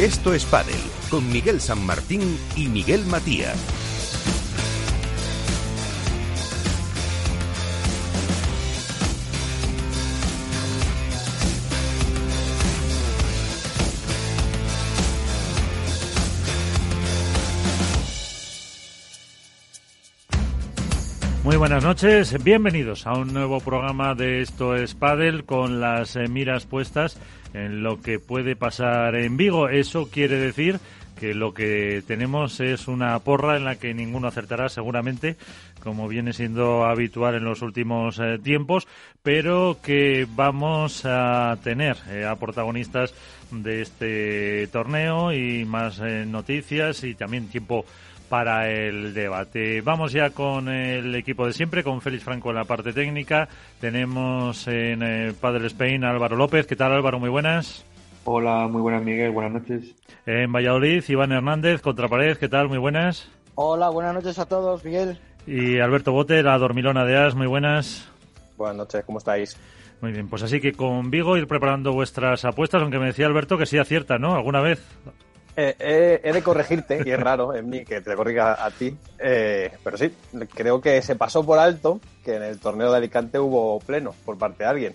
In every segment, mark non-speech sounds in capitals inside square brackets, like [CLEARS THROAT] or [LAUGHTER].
Esto es Padel con Miguel San Martín y Miguel Matías. Muy buenas noches, bienvenidos a un nuevo programa de Esto es Padel con las eh, miras puestas en lo que puede pasar en Vigo. Eso quiere decir que lo que tenemos es una porra en la que ninguno acertará seguramente, como viene siendo habitual en los últimos eh, tiempos, pero que vamos a tener eh, a protagonistas de este torneo y más noticias y también tiempo para el debate. Vamos ya con el equipo de siempre, con Félix Franco en la parte técnica. Tenemos en eh, Padre Spain Álvaro López. ¿Qué tal Álvaro? Muy buenas. Hola, muy buenas Miguel, buenas noches. En Valladolid, Iván Hernández, Contrapared. ¿Qué tal? Muy buenas. Hola, buenas noches a todos, Miguel. Y Alberto Bote, la dormilona de As. Muy buenas. Buenas noches, ¿cómo estáis? Muy bien, pues así que con Vigo ir preparando vuestras apuestas, aunque me decía Alberto que sí acierta, ¿no? ¿Alguna vez? Eh, he de corregirte, y es raro en mí que te corrija a ti, eh, pero sí, creo que se pasó por alto que en el torneo de Alicante hubo pleno por parte de alguien.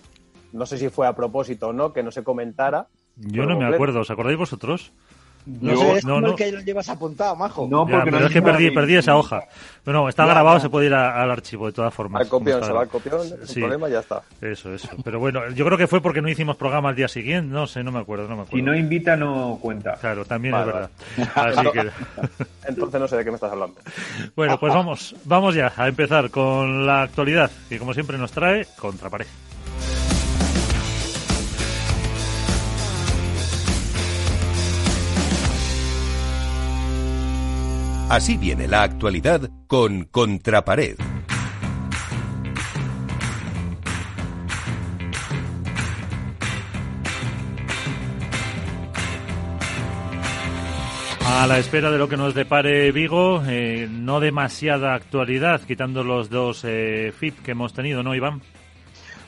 No sé si fue a propósito o no, que no se comentara. Yo no me acuerdo, ¿os acordáis vosotros? No, sé, es no, no. que lo llevas apuntado, majo. No, porque no es que perdí, perdí esa hoja. Bueno, está grabado, se puede ir al archivo de todas formas. Al copión, se va al copión, sí. problema ya está. Eso, eso. Pero bueno, yo creo que fue porque no hicimos programa al día siguiente, no sé, no me acuerdo, no me acuerdo. Si no invita, no cuenta. Claro, también es verdad. Así que... [LAUGHS] Entonces no sé de qué me estás hablando. Bueno, pues vamos, vamos ya a empezar con la actualidad, que como siempre nos trae Contrapared. Así viene la actualidad con Contrapared. A la espera de lo que nos depare Vigo, eh, no demasiada actualidad, quitando los dos eh, FIP que hemos tenido, ¿no, Iván?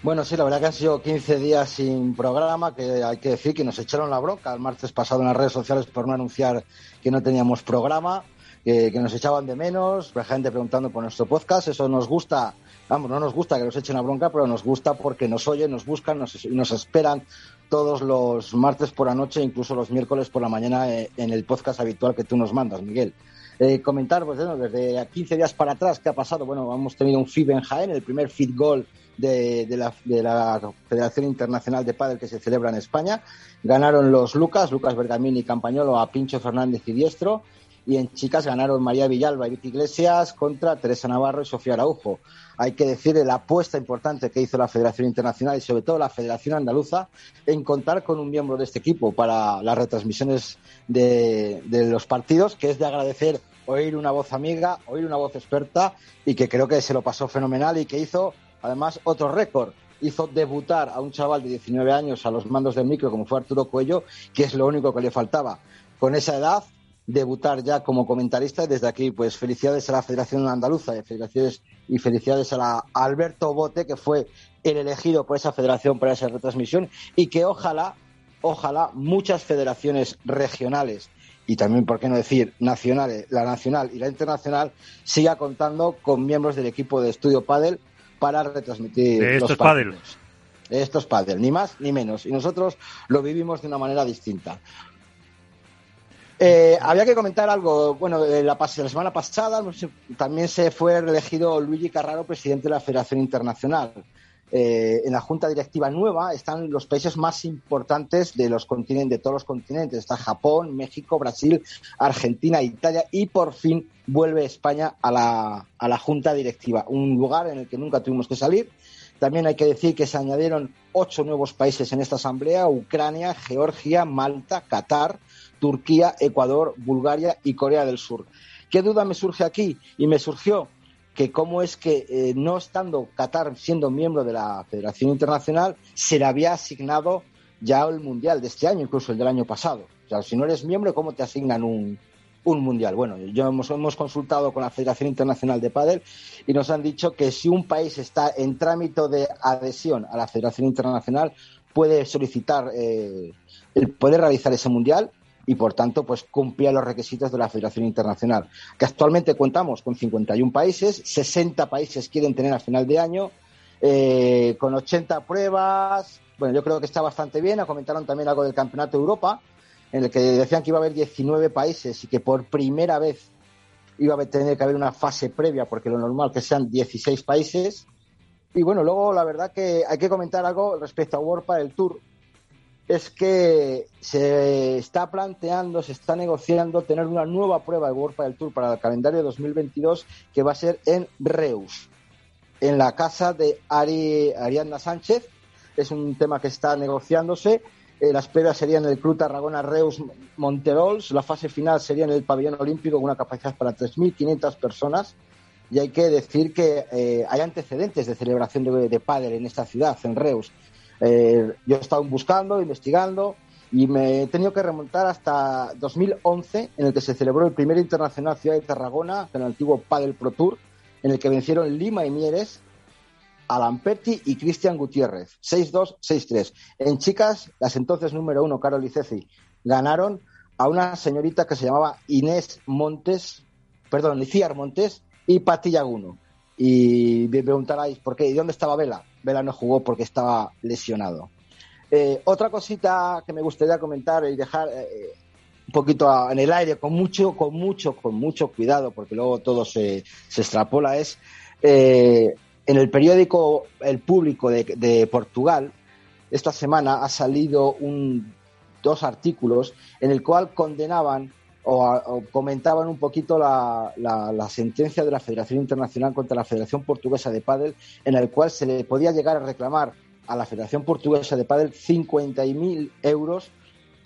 Bueno, sí, la verdad que han sido 15 días sin programa, que hay que decir que nos echaron la bronca el martes pasado en las redes sociales por no anunciar que no teníamos programa que, nos echaban de menos, la gente preguntando por nuestro podcast. Eso nos gusta, vamos, no nos gusta que nos echen la bronca, pero nos gusta porque nos oyen, nos buscan nos, nos esperan todos los martes por la noche, incluso los miércoles por la mañana eh, en el podcast habitual que tú nos mandas, Miguel. Eh, comentar, pues bueno, desde 15 días para atrás, ¿qué ha pasado? Bueno, hemos tenido un FIB en Jaén, el primer FIB Goal de, la, de, la, Federación Internacional de Padel que se celebra en España. Ganaron los Lucas, Lucas Bergamini y Campañolo a Pincho Fernández y Diestro y en chicas ganaron María Villalba y Vicky Iglesias contra Teresa Navarro y Sofía Araujo. Hay que decir la apuesta importante que hizo la Federación Internacional y sobre todo la Federación Andaluza en contar con un miembro de este equipo para las retransmisiones de, los partidos, que es de agradecer oír una voz amiga, oír una voz experta y que creo que se lo pasó fenomenal y que hizo además otro récord hizo debutar a un chaval de 19 años a los mandos del micro como fue Arturo Cuello, que es lo único que le faltaba. Con esa edad debutar ya como comentarista desde aquí pues felicidades a la Federación Andaluza y felicidades, y felicidades a, la, Alberto Bote que fue el elegido por esa federación para esa retransmisión y que ojalá, ojalá muchas federaciones regionales y también, por qué no decir, nacionales, la nacional y la internacional, siga contando con miembros del equipo de Estudio Padel para retransmitir los partidos. Esto es Padel, ni más ni menos. Y nosotros lo vivimos de una manera distinta. Eh, había que comentar algo. Bueno, la, semana pasada también se fue reelegido Luigi Carraro presidente de la Federación Internacional. Eh, en la junta directiva nueva están los países más importantes de los continentes, de todos los continentes. Está Japón, México, Brasil, Argentina, Italia y por fin vuelve España a la, a la junta directiva, un lugar en el que nunca tuvimos que salir. También hay que decir que se añadieron ocho nuevos países en esta asamblea: Ucrania, Georgia, Malta, Qatar, Turquía, Ecuador, Bulgaria y Corea del Sur. ¿Qué duda me surge aquí? Y me surgió que cómo es que, eh, no estando Qatar siendo miembro de la Federación Internacional, se le había asignado ya el Mundial de este año, incluso el del año pasado. O sea, si no eres miembro, ¿cómo te asignan un, mundial. Bueno, yo hemos, hemos, consultado con la Federación Internacional de Padel y nos han dicho que si un país está en trámite de adhesión a la Federación Internacional, puede solicitar eh, el poder realizar ese mundial y por tanto pues cumplía los requisitos de la Federación Internacional. Que actualmente contamos con 51 países, 60 países quieren tener a final de año, eh, con 80 pruebas. Bueno, yo creo que está bastante bien. Comentaron también algo del Campeonato de Europa, en el que decían que iba a haber 19 países y que por primera vez iba a tener que haber una fase previa, porque lo normal que sean 16 países. Y bueno, luego la verdad que hay que comentar algo respecto a World del Tour, es que se está planteando, se está negociando tener una nueva prueba de World del Tour para el calendario 2022 que va a ser en Reus, en la casa de Ari, Ariadna Sánchez. Es un tema que está negociándose. Eh, las pruebas serían en el Club Tarragona Reus Monterols. La fase final sería en el pabellón olímpico con una capacidad para 3.500 personas. Y hay que decir que eh, hay antecedentes de celebración de, de pádel en esta ciudad, en Reus. Eh, yo he estado buscando, investigando y me he tenido que remontar hasta 2011, en el que se celebró el primer internacional Ciudad de Tarragona, en el antiguo Padel Pro Tour, en el que vencieron Lima y Mieres, Alan Perti y Cristian Gutiérrez, 6-2, 6-3. En chicas, las entonces número uno, Carol y Ceci, ganaron a una señorita que se llamaba Inés Montes, perdón, Liciar Montes y Pati Yaguno. Y me preguntaráis, ¿por qué? ¿Y dónde estaba Vela? Vela no jugó porque estaba lesionado. Eh, otra cosita que me gustaría comentar y dejar eh, un poquito en el aire, con mucho, con mucho, con mucho cuidado, porque luego todo se, se extrapola, es eh, en el periódico El Público de, Portugal, esta semana ha salido un, dos artículos en el cual condenaban o, comentaban un poquito la, la, sentencia de la Federación Internacional contra la Federación Portuguesa de Pádel, en el cual se le podía llegar a reclamar a la Federación Portuguesa de Pádel 50.000 euros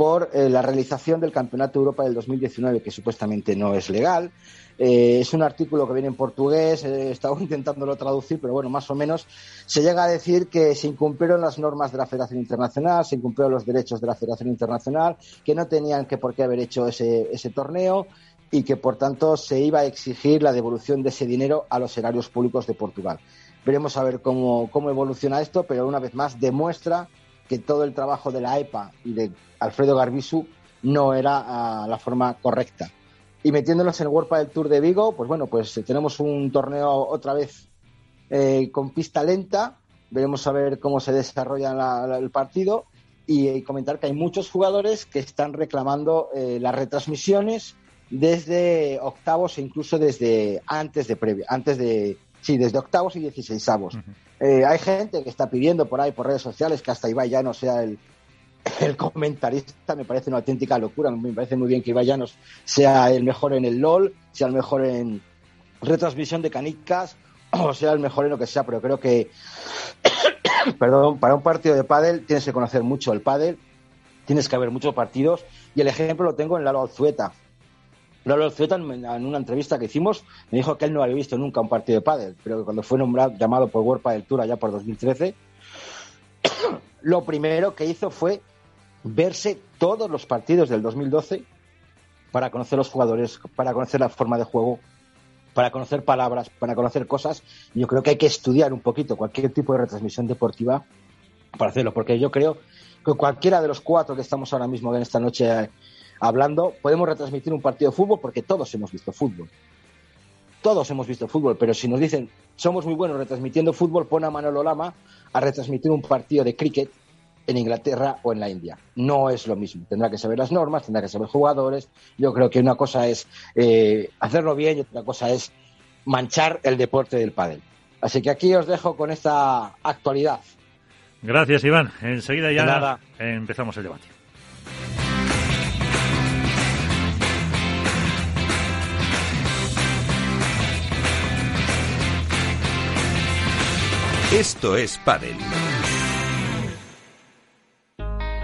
por eh, la realización del Campeonato de Europa del 2019, que supuestamente no es legal. Eh, es un artículo que viene en portugués, [LAUGHS] he estado intentándolo traducir, pero bueno, más o menos se llega a decir que se incumplieron las normas de la Federación Internacional, se incumplieron los derechos de la Federación Internacional, que no tenían que por qué haber hecho ese, ese torneo y que por tanto se iba a exigir la devolución de ese dinero a los erarios públicos de Portugal. Veremos a ver cómo, cómo evoluciona esto, pero una vez más demuestra que todo el trabajo de la EPA y de Alfredo Garbisu no era ah, la forma correcta. Y metiéndonos en el World del Tour de Vigo, pues bueno, pues tenemos un torneo otra vez eh, con pista lenta. Veremos a ver cómo se desarrolla el partido y, comentar que hay muchos jugadores que están reclamando eh, las retransmisiones desde octavos e incluso desde antes de previa, antes de sí, desde octavos y dieciséisavos. Eh, hay gente que está pidiendo por ahí por redes sociales que hasta Ibai ya no sea el, [LAUGHS] el comentarista me parece una auténtica locura. Me parece muy bien que Ibai sea el mejor en el LOL, sea el mejor en retransmisión de canicas [CLEARS THROAT] o sea el mejor en lo que sea, pero creo que, [COUGHS] perdón, para un partido de pádel tienes que conocer mucho el pádel, tienes que haber muchos partidos y el ejemplo lo tengo en Lalo Alzueta. Lalo Alzueta en, una entrevista que hicimos me dijo que él no había visto nunca un partido de pádel, pero que cuando fue nombrado, llamado por World Padel Tour allá por 2013, [COUGHS] lo primero que hizo fue verse todos los partidos del 2012 para conocer los jugadores, para conocer la forma de juego, para conocer palabras, para conocer cosas. Yo creo que hay que estudiar un poquito cualquier tipo de retransmisión deportiva para hacerlo, porque yo creo que cualquiera de los cuatro que estamos ahora mismo en esta noche eh, hablando, podemos retransmitir un partido de fútbol porque todos hemos visto fútbol. Todos hemos visto fútbol, pero si nos dicen somos muy buenos retransmitiendo fútbol, pon a Manolo Lama a retransmitir un partido de cricket en Inglaterra o en la India. No es lo mismo. Tendrá que saber las normas, tendrá que saber jugadores. Yo creo que una cosa es eh, hacerlo bien y otra cosa es manchar el deporte del pádel. Así que aquí os dejo con esta actualidad. Gracias, Iván. Enseguida ya empezamos el debate. Esto es Padel.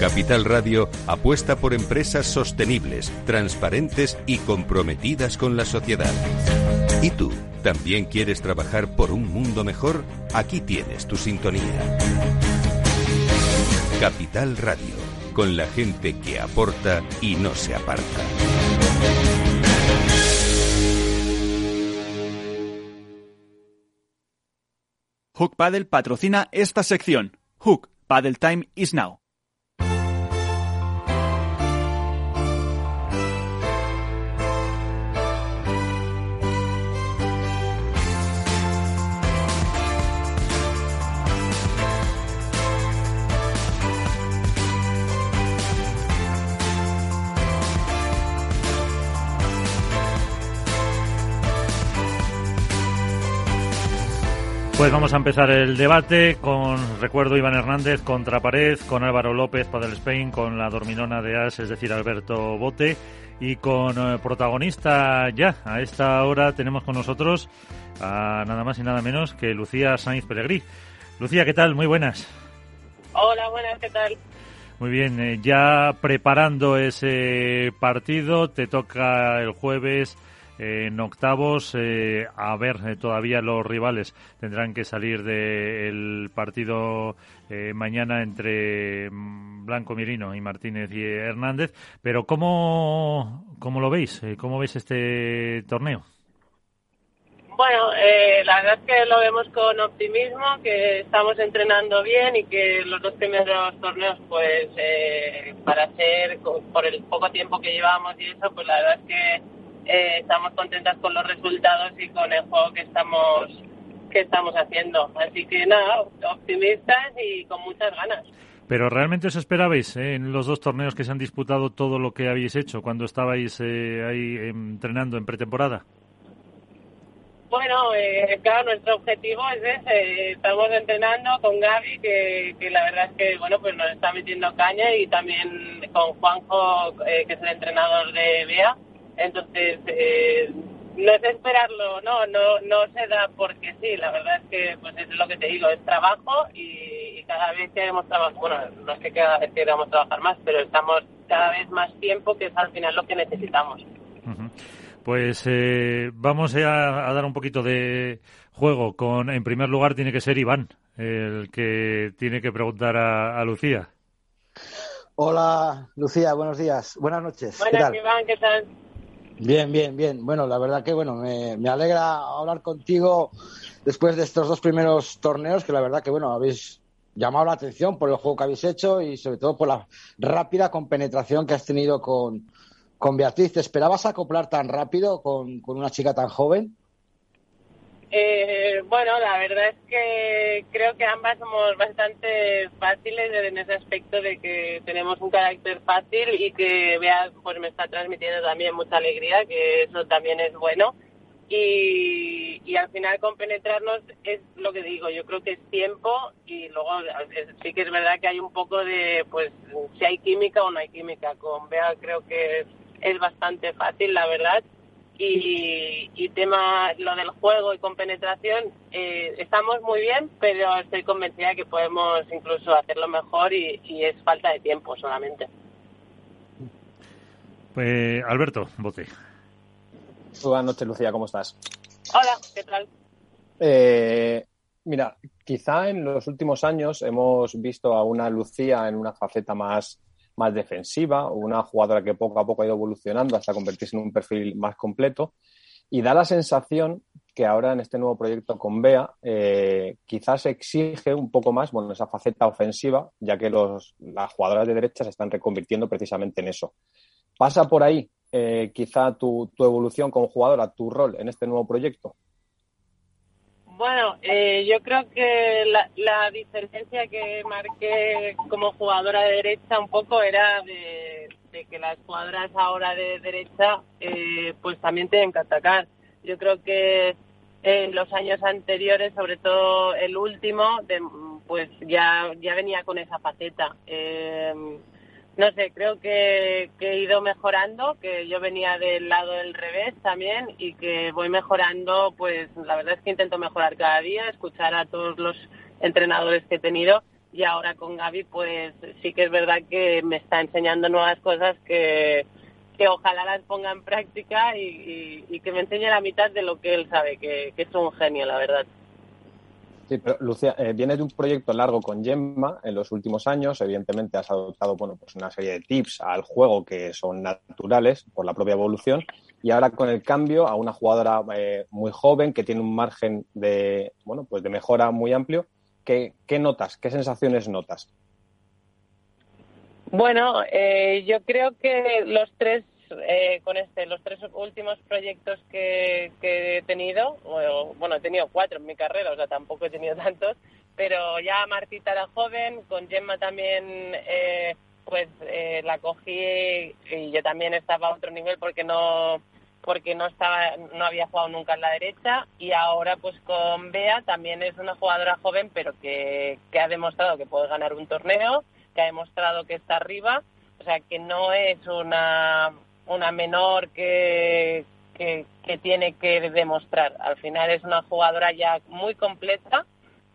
Capital Radio apuesta por empresas sostenibles, transparentes y comprometidas con la sociedad. ¿Y tú? ¿También quieres trabajar por un mundo mejor? Aquí tienes tu sintonía. Capital Radio, con la gente que aporta y no se aparta. Hook Paddle patrocina esta sección. Hook Paddle Time is now. Pues vamos a empezar el debate con, recuerdo, Iván Hernández contra Pared, con Álvaro López, Padel Spain, con la dorminona de As, es decir, Alberto Bote, y con eh, protagonista ya. A esta hora tenemos con nosotros a nada más y nada menos que Lucía Sainz Pelegrí. Lucía, ¿qué tal? Muy buenas. Hola, buenas, ¿qué tal? Muy bien, eh, ya preparando ese partido, te toca el jueves en octavos, eh, a ver, eh, todavía los rivales tendrán que salir del partido eh, mañana entre mm, Blanco Mirino y Martínez y Hernández. Pero ¿cómo, cómo lo veis? ¿Cómo veis este torneo? Bueno, la verdad es que lo vemos con optimismo, que estamos entrenando bien y que los dos primeros torneos, pues para ser, por el poco tiempo que llevamos y eso, pues la verdad es que eh, estamos contentas con los resultados y con el juego que estamos que estamos haciendo. Así que nada, optimistas y con muchas ganas. Pero realmente os esperabais eh, en los dos torneos que se han disputado todo lo que habéis hecho cuando estabais eh, ahí entrenando en pretemporada. Bueno, claro, nuestro objetivo es ese. Estamos entrenando con Gaby, que, que, la verdad es que bueno, pues nos está metiendo caña y también con Juanjo, que es el entrenador de BEA entonces, eh, no es esperarlo, no, no, no se da porque sí, la verdad es que pues es lo que te digo, es trabajo y, cada vez queremos trabajar, bueno, no es que cada vez queramos trabajar más, pero estamos cada vez más tiempo que es al final lo que necesitamos. Pues eh, vamos a, dar un poquito de juego. Con, en primer lugar, tiene que ser Iván el que tiene que preguntar a, Lucía. Hola, Lucía, buenos días. Buenas noches. Buenas, Iván, ¿qué tal? Bien, bien, bien. Bueno, la verdad que bueno, me, alegra hablar contigo después de estos dos primeros torneos, que la verdad que bueno, habéis llamado la atención por el juego que habéis hecho y sobre todo por la rápida compenetración que has tenido con, con Beatriz. ¿Te esperabas acoplar tan rápido con, con una chica tan joven? Eh, bueno, la verdad es que creo que ambas somos bastante fáciles en ese aspecto de que tenemos un carácter fácil y que Bea pues me está transmitiendo también mucha alegría, que eso también es bueno. Y, al final compenetrarnos es lo que digo, yo creo que es tiempo y luego sí que es verdad que hay un poco de, pues, si hay química o no hay química. Con Bea creo que es bastante fácil, la verdad y, tema lo del juego y con penetración eh, estamos muy bien pero estoy convencida de que podemos incluso hacerlo mejor y, es falta de tiempo solamente. Pues Alberto Bote buenas noches Lucía cómo estás hola qué tal eh, mira quizá en los últimos años hemos visto a una Lucía en una faceta más más defensiva, una jugadora que poco a poco ha ido evolucionando hasta convertirse en un perfil más completo. Y da la sensación que ahora en este nuevo proyecto con Bea eh, quizás exige un poco más bueno, esa faceta ofensiva, ya que los, las jugadoras de derecha se están reconvirtiendo precisamente en eso. ¿Pasa por ahí eh, quizá tu, tu evolución como jugadora, tu rol en este nuevo proyecto? Bueno, eh, yo creo que la, diferencia que marqué como jugadora de derecha un poco era de, que las jugadoras ahora de derecha eh, pues también tienen que atacar. Yo creo que en los años anteriores, sobre todo el último, pues ya, ya venía con esa faceta. Eh, no sé, creo que, he ido mejorando, que yo venía del lado del revés también y que voy mejorando, pues la verdad es que intento mejorar cada día, escuchar a todos los entrenadores que he tenido y ahora con Gaby pues sí que es verdad que me está enseñando nuevas cosas que, que ojalá las ponga en práctica y, que me enseñe la mitad de lo que él sabe, que, es un genio, la verdad. Sí, pero Lucia, eh, vienes de un proyecto largo con Gemma en los últimos años. Evidentemente has adoptado bueno, pues una serie de tips al juego que son naturales por la propia evolución. Y ahora con el cambio a una jugadora eh, muy joven que tiene un margen de, bueno, pues de mejora muy amplio, ¿qué, qué notas? ¿Qué sensaciones notas? Bueno, eh, yo creo que los tres, eh, con este, los tres últimos proyectos que, he tenido, bueno, he tenido cuatro en mi carrera, o sea, tampoco he tenido [LAUGHS] tantos, pero ya Martita era joven, con Gemma también, eh, pues la cogí y yo también estaba a otro nivel porque no porque no estaba no había jugado nunca en la derecha y ahora pues con Bea también es una jugadora joven pero que, que ha demostrado que puede ganar un torneo que ha demostrado que está arriba, o sea que no es una, una menor que, que, tiene que demostrar. Al final es una jugadora ya muy completa,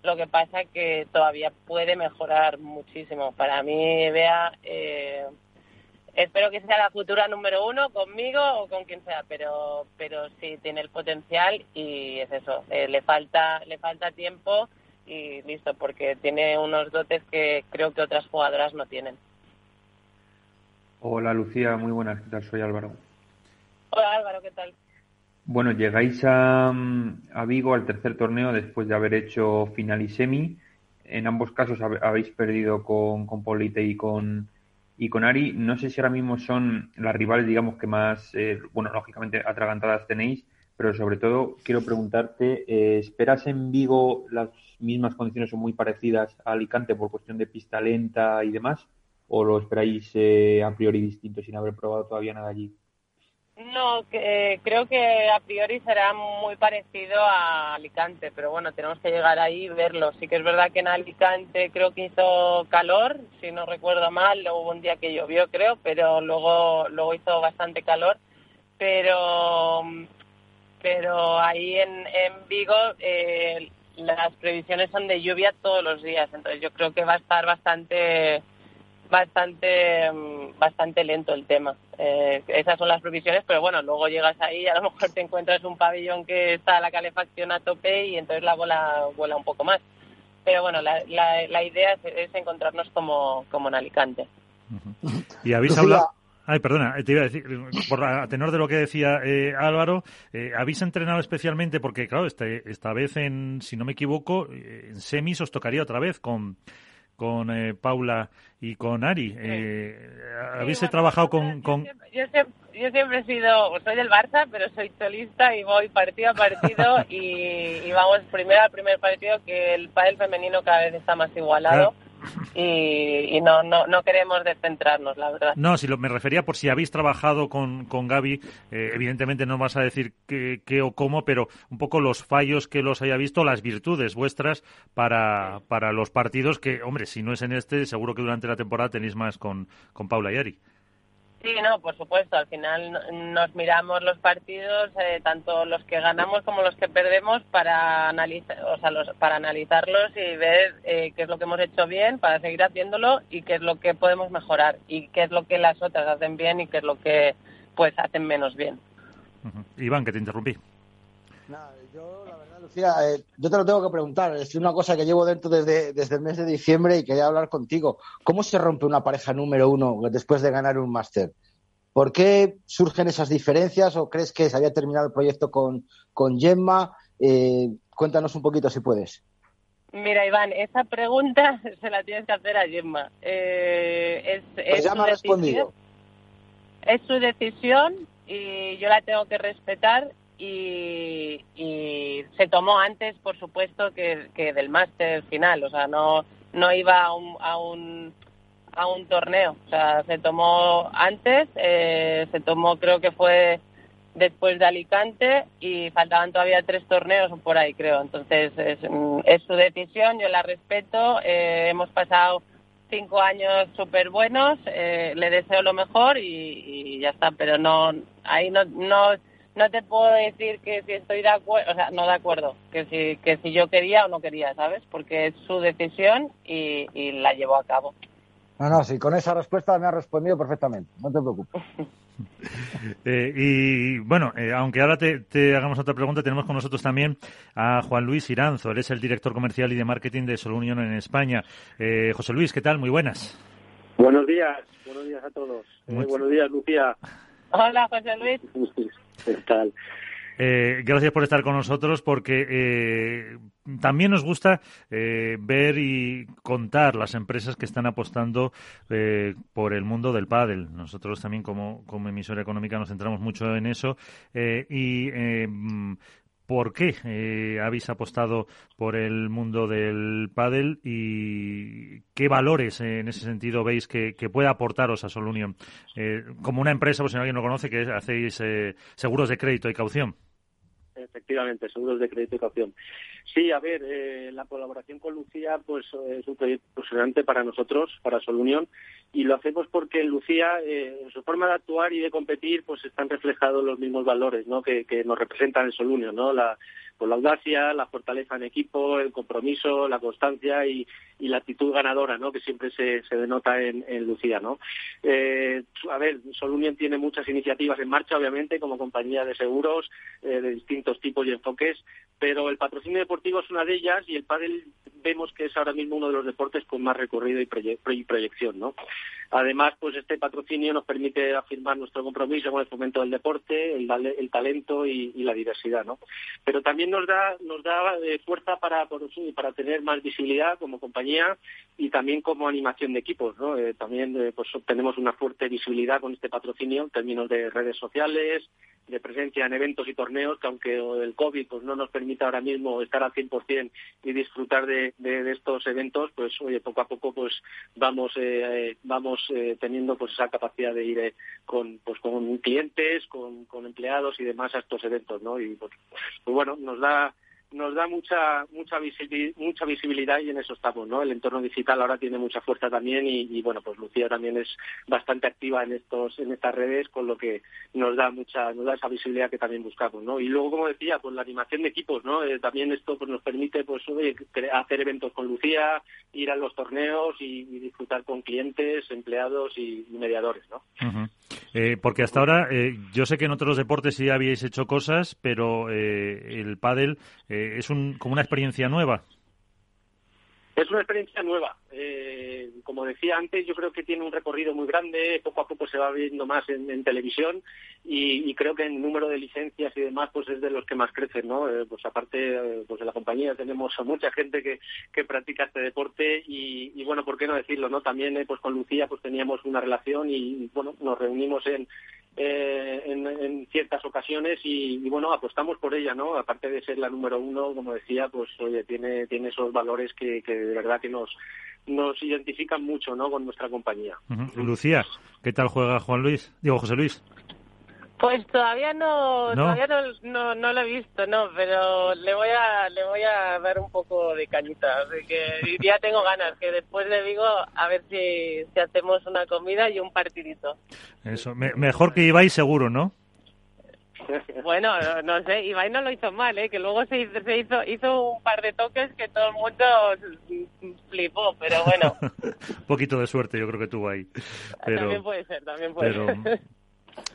lo que pasa que todavía puede mejorar muchísimo. Para mí, vea, eh, espero que sea la futura número uno conmigo o con quien sea, pero, pero sí tiene el potencial y es eso, eh, le falta, le falta tiempo y listo, porque tiene unos dotes que creo que otras jugadoras no tienen. Hola Lucía, muy buenas, ¿qué tal? Soy Álvaro. Hola Álvaro, ¿qué tal? Bueno, llegáis a, a Vigo al tercer torneo después de haber hecho final y semi. En ambos casos habéis perdido con, con Polite y con, y con Ari. No sé si ahora mismo son las rivales, digamos, que más, eh, bueno, lógicamente atragantadas tenéis, pero sobre todo quiero preguntarte, eh, ¿esperas en Vigo las mismas condiciones son muy parecidas a Alicante por cuestión de pista lenta y demás? ¿O lo esperáis eh, a priori distinto sin haber probado todavía nada allí? No, que, creo que a priori será muy parecido a Alicante, pero bueno, tenemos que llegar ahí y verlo. Sí que es verdad que en Alicante creo que hizo calor, si no recuerdo mal, hubo un día que llovió creo, pero luego, luego hizo bastante calor. Pero, pero ahí en, en Vigo eh, las previsiones son de lluvia todos los días, entonces yo creo que va a estar bastante bastante bastante lento el tema. Eh, esas son las previsiones, pero bueno, luego llegas ahí y a lo mejor te encuentras un pabellón que está la calefacción a tope y entonces la bola vuela un poco más. Pero bueno, la, la, idea es, encontrarnos como, como en Alicante. Y habéis hablado... Ay, perdona, te iba a decir, por a tenor de lo que decía eh, Álvaro, eh, ¿habéis entrenado especialmente? Porque, claro, este, esta vez, en, si no me equivoco, eh, en semis os tocaría otra vez con, con Paula y con Ari. ¿Habéis trabajado con...? con... Yo, siempre, he sido, soy del Barça, pero soy solista y voy partido a partido [LAUGHS] y, vamos primero al primer partido que el pádel femenino cada vez está más igualado y, no, no, no queremos descentrarnos, la verdad. No, si lo, me refería por si habéis trabajado con, con Gaby, eh, evidentemente no vas a decir qué, qué, o cómo, pero un poco los fallos que los haya visto, las virtudes vuestras para, para los partidos que, hombre, si no es en este, seguro que durante la temporada tenéis más con, con Paula y Ari. Sí, no, por supuesto. Al final nos miramos los partidos, eh, tanto los que ganamos como los que perdemos, para analizar, o sea, los, para analizarlos y ver eh, qué es lo que hemos hecho bien para seguir haciéndolo y qué es lo que podemos mejorar y qué es lo que las otras hacen bien y qué es lo que pues hacen menos bien. Iván, que te interrumpí. verdad, Lucía, eh, yo te lo tengo que preguntar. Es una cosa que llevo dentro desde, desde el mes de diciembre y quería hablar contigo. ¿Cómo se rompe una pareja número uno después de ganar un máster? ¿Por qué surgen esas diferencias o crees que se había terminado el proyecto con, con Gemma? Eh, cuéntanos un poquito si puedes. Mira, Iván, esa pregunta [LAUGHS] se la tienes que hacer a Gemma. Eh, es, pues ya me ha respondido. Es su decisión y yo la tengo que respetar y, se tomó antes, por supuesto, que, del máster final. O sea, no, no iba a un a un torneo. O sea, se tomó antes, eh, se tomó creo que fue después de Alicante y faltaban todavía tres torneos por ahí, creo. Entonces es, su decisión, yo la respeto. Eh, hemos pasado cinco años súper buenos, eh, le deseo lo mejor y, ya está. Pero no, ahí no, no, no te puedo decir que si estoy de acuerdo, o sea, no de acuerdo, que si, que si yo quería o no quería, ¿sabes? Porque es su decisión y, y la llevó a cabo. No, no, sí, con esa respuesta me ha respondido perfectamente, no te preocupes. [LAUGHS] Eh, y bueno, eh, aunque ahora te, te, hagamos otra pregunta, tenemos con nosotros también a Juan Luis Iranzo. Él es el director comercial y de marketing de Solo Unión en España. Eh, José Luis, ¿qué tal? Muy buenas. Buenos días, buenos días a todos. buenos días, Lucía. Hola, José Luis. [LAUGHS] ¿Qué tal? Eh, gracias por estar con nosotros porque eh, también nos gusta eh, ver y contar las empresas que están apostando eh, por el mundo del pádel. Nosotros también como, como emisora económica nos centramos mucho en eso eh, y ¿Por qué habéis apostado por el mundo del pádel y qué valores en ese sentido veis que, que puede aportaros a Solunion? como una empresa, pues si alguien lo conoce, que hacéis seguros de crédito y caución. Efectivamente, seguros de crédito y caución. Sí, a ver, eh, la colaboración con Lucía pues es un proyecto impresionante para nosotros, para Solunión, y lo hacemos porque Lucía, eh, en su forma de actuar y de competir, pues están reflejados los mismos valores ¿no? que, que nos representan en Solunión, ¿no? La, pues la audacia, la fortaleza en equipo, el compromiso, la constancia y, y la actitud ganadora, ¿no? Que siempre se, se denota en, en, Lucía, ¿no? Eh, a ver, Solunion tiene muchas iniciativas en marcha, obviamente, como compañía de seguros eh, de distintos tipos y enfoques, pero el patrocinio deportivo es una de ellas y el pádel vemos que es ahora mismo uno de los deportes con más recorrido y, proye y proyección, ¿no? Además, pues este patrocinio nos permite afirmar nuestro compromiso con el fomento del deporte, el, el talento y, la diversidad, ¿no? Pero también nos da nos da eh, fuerza para para tener más visibilidad como compañía y también como animación de equipos, ¿no? Eh, también eh, pues obtenemos una fuerte visibilidad con este patrocinio en términos de redes sociales, de presencia en eventos y torneos que aunque el COVID pues no nos permita ahora mismo estar al 100% y disfrutar de, de, de, estos eventos, pues oye, poco a poco pues vamos eh, vamos eh, teniendo pues esa capacidad de ir eh, con pues con clientes, con, con empleados y demás a estos eventos, ¿no? Y pues, pues bueno, nos da nos da mucha mucha visibilidad, mucha visibilidad y en eso estamos, ¿no? El entorno digital ahora tiene mucha fuerza también y, bueno, pues Lucía también es bastante activa en estos en estas redes, con lo que nos da mucha nos da esa visibilidad que también buscamos, ¿no? Y luego, como decía, pues la animación de equipos, ¿no? Eh, también esto pues nos permite pues hacer eventos con Lucía, ir a los torneos y, disfrutar con clientes, empleados y, mediadores, ¿no? Eh, porque hasta ahora eh, yo sé que en otros deportes sí habíais hecho cosas, pero eh, el pádel eh, es un, como una experiencia nueva. Es una experiencia nueva. Eh, como decía antes, yo creo que tiene un recorrido muy grande. Poco a poco se va viendo más en, en televisión y, y, creo que en número de licencias y demás, pues es de los que más crecen, ¿no? Eh, pues aparte, eh, pues de la compañía tenemos a mucha gente que, que practica este deporte y, y, bueno, ¿por qué no decirlo, no? También, eh, pues con Lucía, pues teníamos una relación y bueno, nos reunimos en eh, en, en, ciertas ocasiones y, y, bueno apostamos por ella no aparte de ser la número uno como decía pues oye tiene tiene esos valores que, que de verdad que nos nos identifican mucho no con nuestra compañía. Uh. Lucía qué tal juega Juan Luis digo José Luis pues todavía no, ¿No? todavía no, no, no, lo he visto, no, pero le voy a le voy a dar un poco de cañita, así que [LAUGHS] ya tengo ganas, que después le digo a ver si, si hacemos una comida y un partidito. Eso, me, mejor que Ibai seguro, ¿no? [LAUGHS] Bueno, no, sé, Ibai no lo hizo mal, ¿eh? que luego se hizo, se hizo, hizo un par de toques que todo el mundo flipó, pero bueno. un [LAUGHS] poquito de suerte yo creo que tuvo ahí. Pero, también puede ser, también puede pero, ser.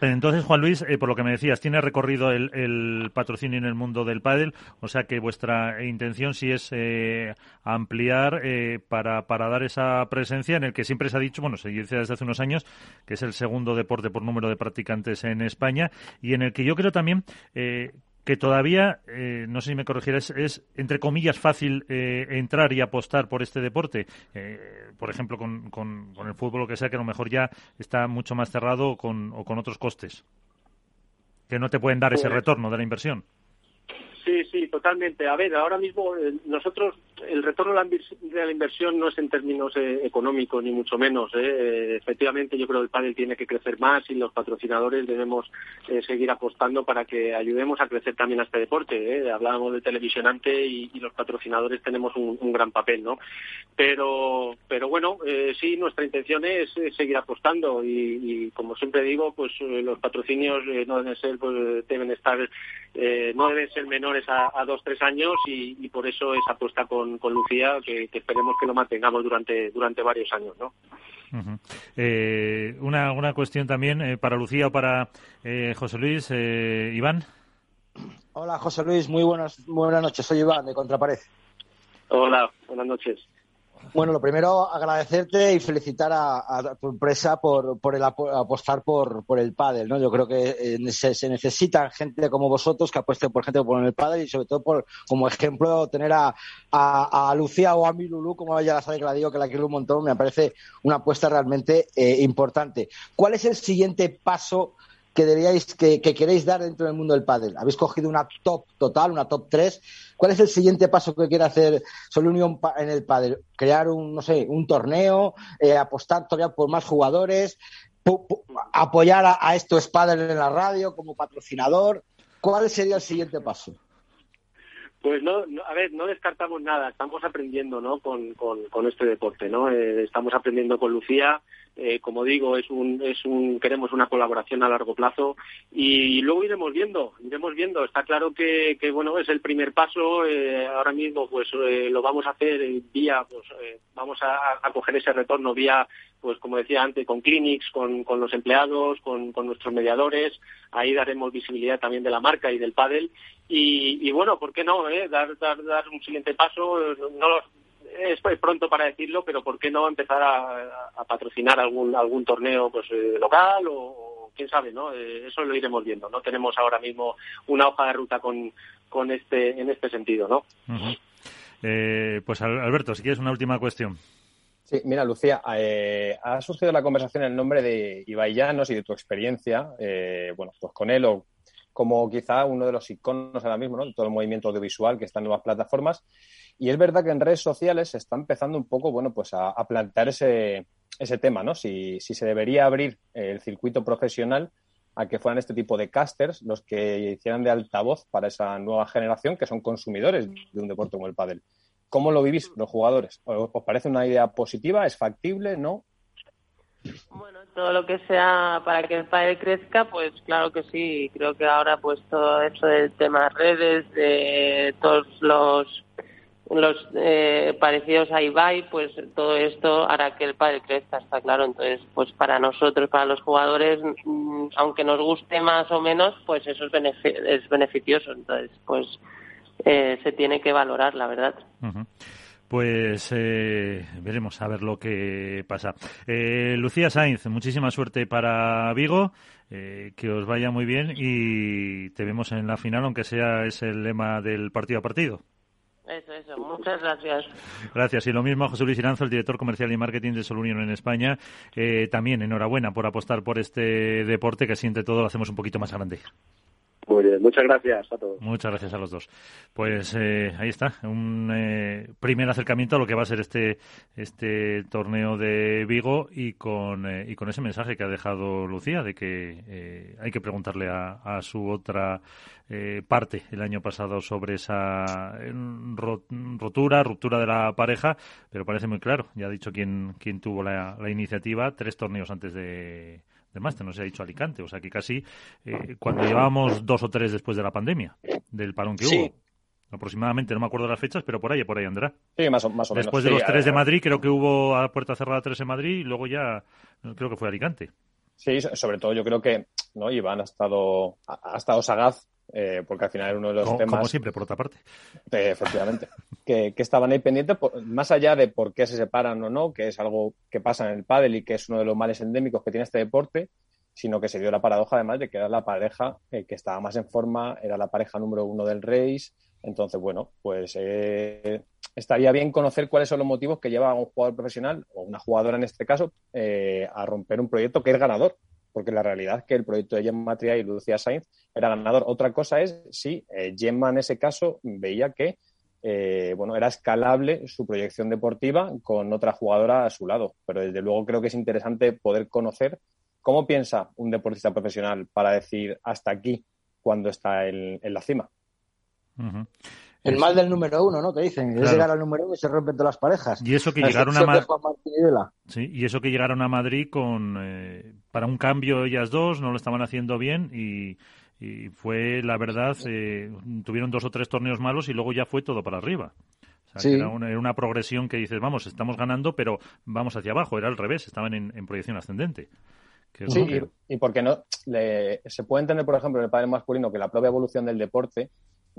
Entonces, Juan Luis, eh, por lo que me decías, tiene recorrido el, patrocinio en el mundo del pádel, o sea que vuestra intención sí es eh, ampliar eh, para, para dar esa presencia en el que siempre se ha dicho, bueno, se dice desde hace unos años, que es el segundo deporte por número de practicantes en España y en el que yo creo también eh, que todavía, eh, no sé si me corregirás, es, entre comillas, fácil eh, entrar y apostar por este deporte. Eh, por ejemplo, con, con, con, el fútbol, lo que sea, que a lo mejor ya está mucho más cerrado con, o con otros costes, que no te pueden dar ese retorno de la inversión. Sí, sí, totalmente. A ver, ahora mismo eh, nosotros el retorno de la inversión no es en términos eh, económicos ni mucho menos. Eh. Efectivamente, yo creo que el pádel tiene que crecer más y los patrocinadores debemos seguir apostando para que ayudemos a crecer también a este deporte. Hablábamos de televisionante y, y los patrocinadores tenemos un, gran papel, ¿no? Pero, pero bueno, sí, nuestra intención es seguir apostando y, como siempre digo, pues los patrocinios no deben ser, pues, deben estar, no deben ser menores a, dos, tres años y, por eso esa apuesta con, Lucía que, esperemos que lo mantengamos durante, durante varios años, ¿no? Eh, una, una cuestión también eh, para Lucía o para eh, José Luis. Iván. Hola, José Luis. Muy buenas, muy buenas noches. Soy Iván, de Contrapared. Hola, buenas noches. Bueno, lo primero, agradecerte y felicitar a, tu empresa por, por el apostar por, por el pádel, ¿no? Yo creo que eh, se, necesita gente como vosotros que apueste por gente por el pádel y sobre todo por, como ejemplo tener a, a, Lucía o a mi Lulú, como ella la sabe que la digo, que la quiero un montón, me parece una apuesta realmente eh, importante. ¿Cuál es el siguiente paso que deberíais, que, queréis dar dentro del mundo del pádel? Habéis cogido una top total, una top 3. ¿Cuál es el siguiente paso que quiere hacer Solunion en el pádel? Crear un, no sé, un torneo, eh, apostar todavía por más jugadores, apoyar a, esto es pádel en la radio como patrocinador. ¿Cuál sería el siguiente paso? Pues no, a ver, no descartamos nada, estamos aprendiendo, ¿no? Con, con, este deporte, ¿no? Eh, estamos aprendiendo con Lucía, eh, como digo, es un, es un, queremos una colaboración a largo plazo y, luego iremos viendo, iremos viendo. Está claro que, que bueno, es el primer paso. Eh, ahora mismo, pues eh, lo vamos a hacer vía, pues vamos a, a, coger ese retorno vía, pues como decía antes, con clinics, con, con los empleados, con, con nuestros mediadores. Ahí daremos visibilidad también de la marca y del pádel. Y, y bueno, ¿por qué no? Eh? Dar, dar, dar un siguiente paso. No, es pronto para decirlo, pero ¿por qué no empezar a, patrocinar algún algún torneo pues eh, local o, quién sabe, ¿no? Eh, eso lo iremos viendo. No tenemos ahora mismo una hoja de ruta con, con este en este sentido, ¿no? Eh, pues Alberto, si quieres una última cuestión. Sí, mira, Lucía, ha surgido la conversación en nombre de Ibai Llanos y de tu experiencia, bueno, pues con él o como quizá uno de los iconos ahora mismo, ¿no? De todo el movimiento audiovisual que está en nuevas plataformas. Y es verdad que en redes sociales se está empezando un poco, bueno, pues a, plantear ese, ese tema, ¿no? Si, si se debería abrir el circuito profesional a que fueran este tipo de casters los que hicieran de altavoz para esa nueva generación que son consumidores de un deporte como el pádel. ¿Cómo lo vivís los jugadores? ¿Os parece una idea positiva? ¿Es factible? ¿No? Bueno, todo lo que sea para que el pádel crezca, pues claro que sí. Creo que ahora pues todo eso del tema redes, de todos los los eh, parecidos a Ibai, pues todo esto hará que el padre crezca, está claro. Entonces, pues para nosotros, para los jugadores, mm, aunque nos guste más o menos, pues eso es, es beneficioso. Entonces, pues eh, se tiene que valorar, la verdad. Pues eh, veremos a ver lo que pasa. Lucía Sainz, muchísima suerte para Vigo, que os vaya muy bien y te vemos en la final, aunque sea ese el lema del partido a partido. Eso, eso. Muchas gracias. Gracias. Y lo mismo a José Luis Iranzo, el director comercial y marketing de Solunion en España. Eh, también enhorabuena por apostar por este deporte que siente todo lo hacemos un poquito más grande. Muchas gracias a todos. Muchas gracias a los dos. Pues eh, ahí está, un eh, primer acercamiento a lo que va a ser este este torneo de Vigo y con, eh, y con ese mensaje que ha dejado Lucía de que hay que preguntarle a, su otra parte el año pasado sobre esa rotura, ruptura de la pareja, pero parece muy claro, ya ha dicho quién, quién tuvo la iniciativa tres torneos antes de de máster, no se ha dicho Alicante. O sea que casi eh, cuando llevábamos dos o tres después de la pandemia, del parón que hubo. Aproximadamente, no me acuerdo las fechas, pero por ahí, por ahí andará. Sí, más o, más menos. Después de los tres de Madrid, creo que hubo a puerta cerrada tres en Madrid y luego ya creo que fue Alicante. Sí, sobre todo yo creo que no Iván ha estado, ha estado sagaz eh, porque al final era uno de los temas. Como siempre, por otra parte. Eh, efectivamente. que, estaban ahí pendientes, más allá de por qué se separan o no, que es algo que pasa en el pádel y que es uno de los males endémicos que tiene este deporte, sino que se dio la paradoja además de que era la pareja eh, que estaba más en forma, era la pareja número uno del race. Entonces, bueno, pues estaría bien conocer cuáles son los motivos que lleva a un jugador profesional, o una jugadora en este caso, a romper un proyecto que es ganador porque la realidad es que el proyecto de Gemma Tria y Lucía Sainz era ganador. Otra cosa es si eh, Gemma en ese caso veía que eh, bueno, era escalable su proyección deportiva con otra jugadora a su lado. Pero desde luego creo que es interesante poder conocer cómo piensa un deportista profesional para decir hasta aquí cuando está en, la cima. El mal del número uno, ¿no? Que dicen, es llegar al número uno y se rompen todas las parejas. Y eso que llegaron a Madrid. Sí, y eso que llegaron a Madrid con eh, para un cambio ellas dos, no lo estaban haciendo bien y, fue la verdad, eh, tuvieron dos o tres torneos malos y luego ya fue todo para arriba. era, una, progresión que dices, vamos, estamos ganando, pero vamos hacia abajo. Era al revés, estaban en, proyección ascendente. sí, y, y, porque no se puede entender, por ejemplo, en el padre masculino que la propia evolución del deporte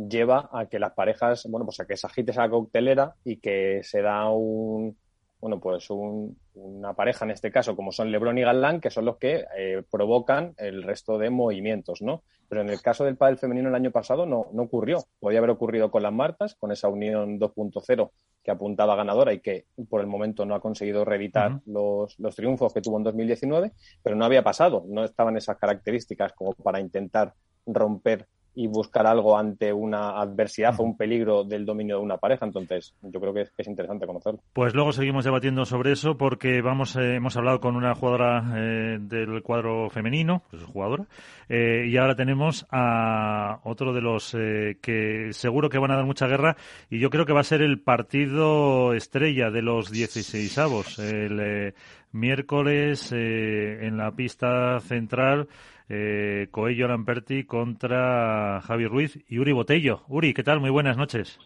lleva a que las parejas, bueno, pues a que se agite esa coctelera y que se da un, bueno, pues una pareja en este caso, como son Lebron y Galán, que son los que eh, provocan el resto de movimientos, ¿no? Pero en el caso del pádel femenino el año pasado no, no ocurrió. Podía haber ocurrido con las Martas, con esa unión 2.0 que apuntaba ganadora y que por el momento no ha conseguido reeditar los, los triunfos que tuvo en 2019, pero no había pasado, no estaban esas características como para intentar romper y buscar algo ante una adversidad o un peligro del dominio de una pareja. Entonces, yo creo que es, interesante conocerlo. Pues luego seguimos debatiendo sobre eso porque vamos eh, hemos hablado con una jugadora eh, del cuadro femenino, pues jugadora, eh, y ahora tenemos a otro de los que seguro que van a dar mucha guerra y yo creo que va a ser el partido estrella de los 16 avos. El miércoles en la pista central eh, Coello Lamperti contra Javi Ruiz y Uri Botello. Uri, ¿qué tal? Muy buenas noches.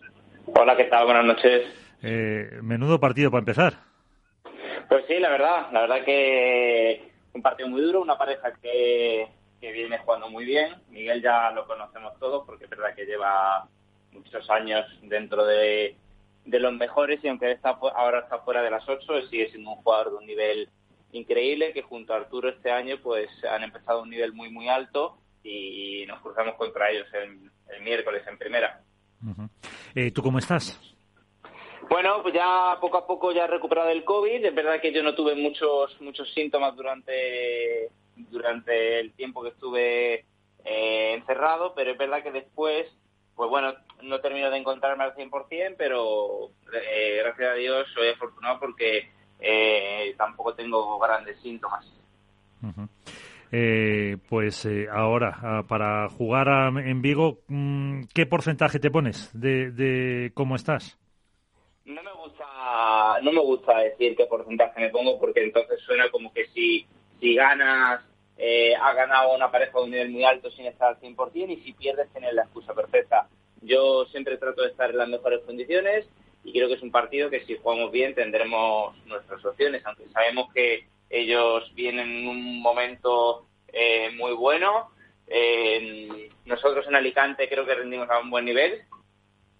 Hola, ¿qué tal? Buenas noches. Eh, menudo partido para empezar. Pues sí, la verdad, la verdad que un partido muy duro, una pareja que, que viene jugando muy bien. Miguel ya lo conocemos todos porque es verdad que lleva muchos años dentro de, de los mejores y aunque está, ahora está fuera de las ocho, sigue siendo un jugador de un nivel increíble que junto a Arturo este año pues han empezado a un nivel muy muy alto y nos cruzamos contra ellos el, miércoles en primera. Eh, ¿Tú cómo estás? Bueno, pues ya poco a poco ya he recuperado el COVID. Es verdad que yo no tuve muchos muchos síntomas durante durante el tiempo que estuve eh, encerrado, pero es verdad que después, pues bueno, no termino de encontrarme al 100%, pero eh, gracias a Dios soy afortunado porque eh, tampoco tengo grandes síntomas. Eh, pues eh, ahora, ah, para jugar en Vigo, mm, ¿qué porcentaje te pones de, cómo estás? No me gusta, no me gusta decir qué porcentaje me pongo porque entonces suena como que si, si ganas, eh, has ganado una pareja de un nivel muy alto sin estar al 100% y si pierdes tienes la excusa perfecta. Yo siempre trato de estar en las mejores condiciones y creo que es un partido que si jugamos bien tendremos nuestras opciones, aunque sabemos que ellos vienen en un momento eh, muy bueno. nosotros en Alicante creo que rendimos a un buen nivel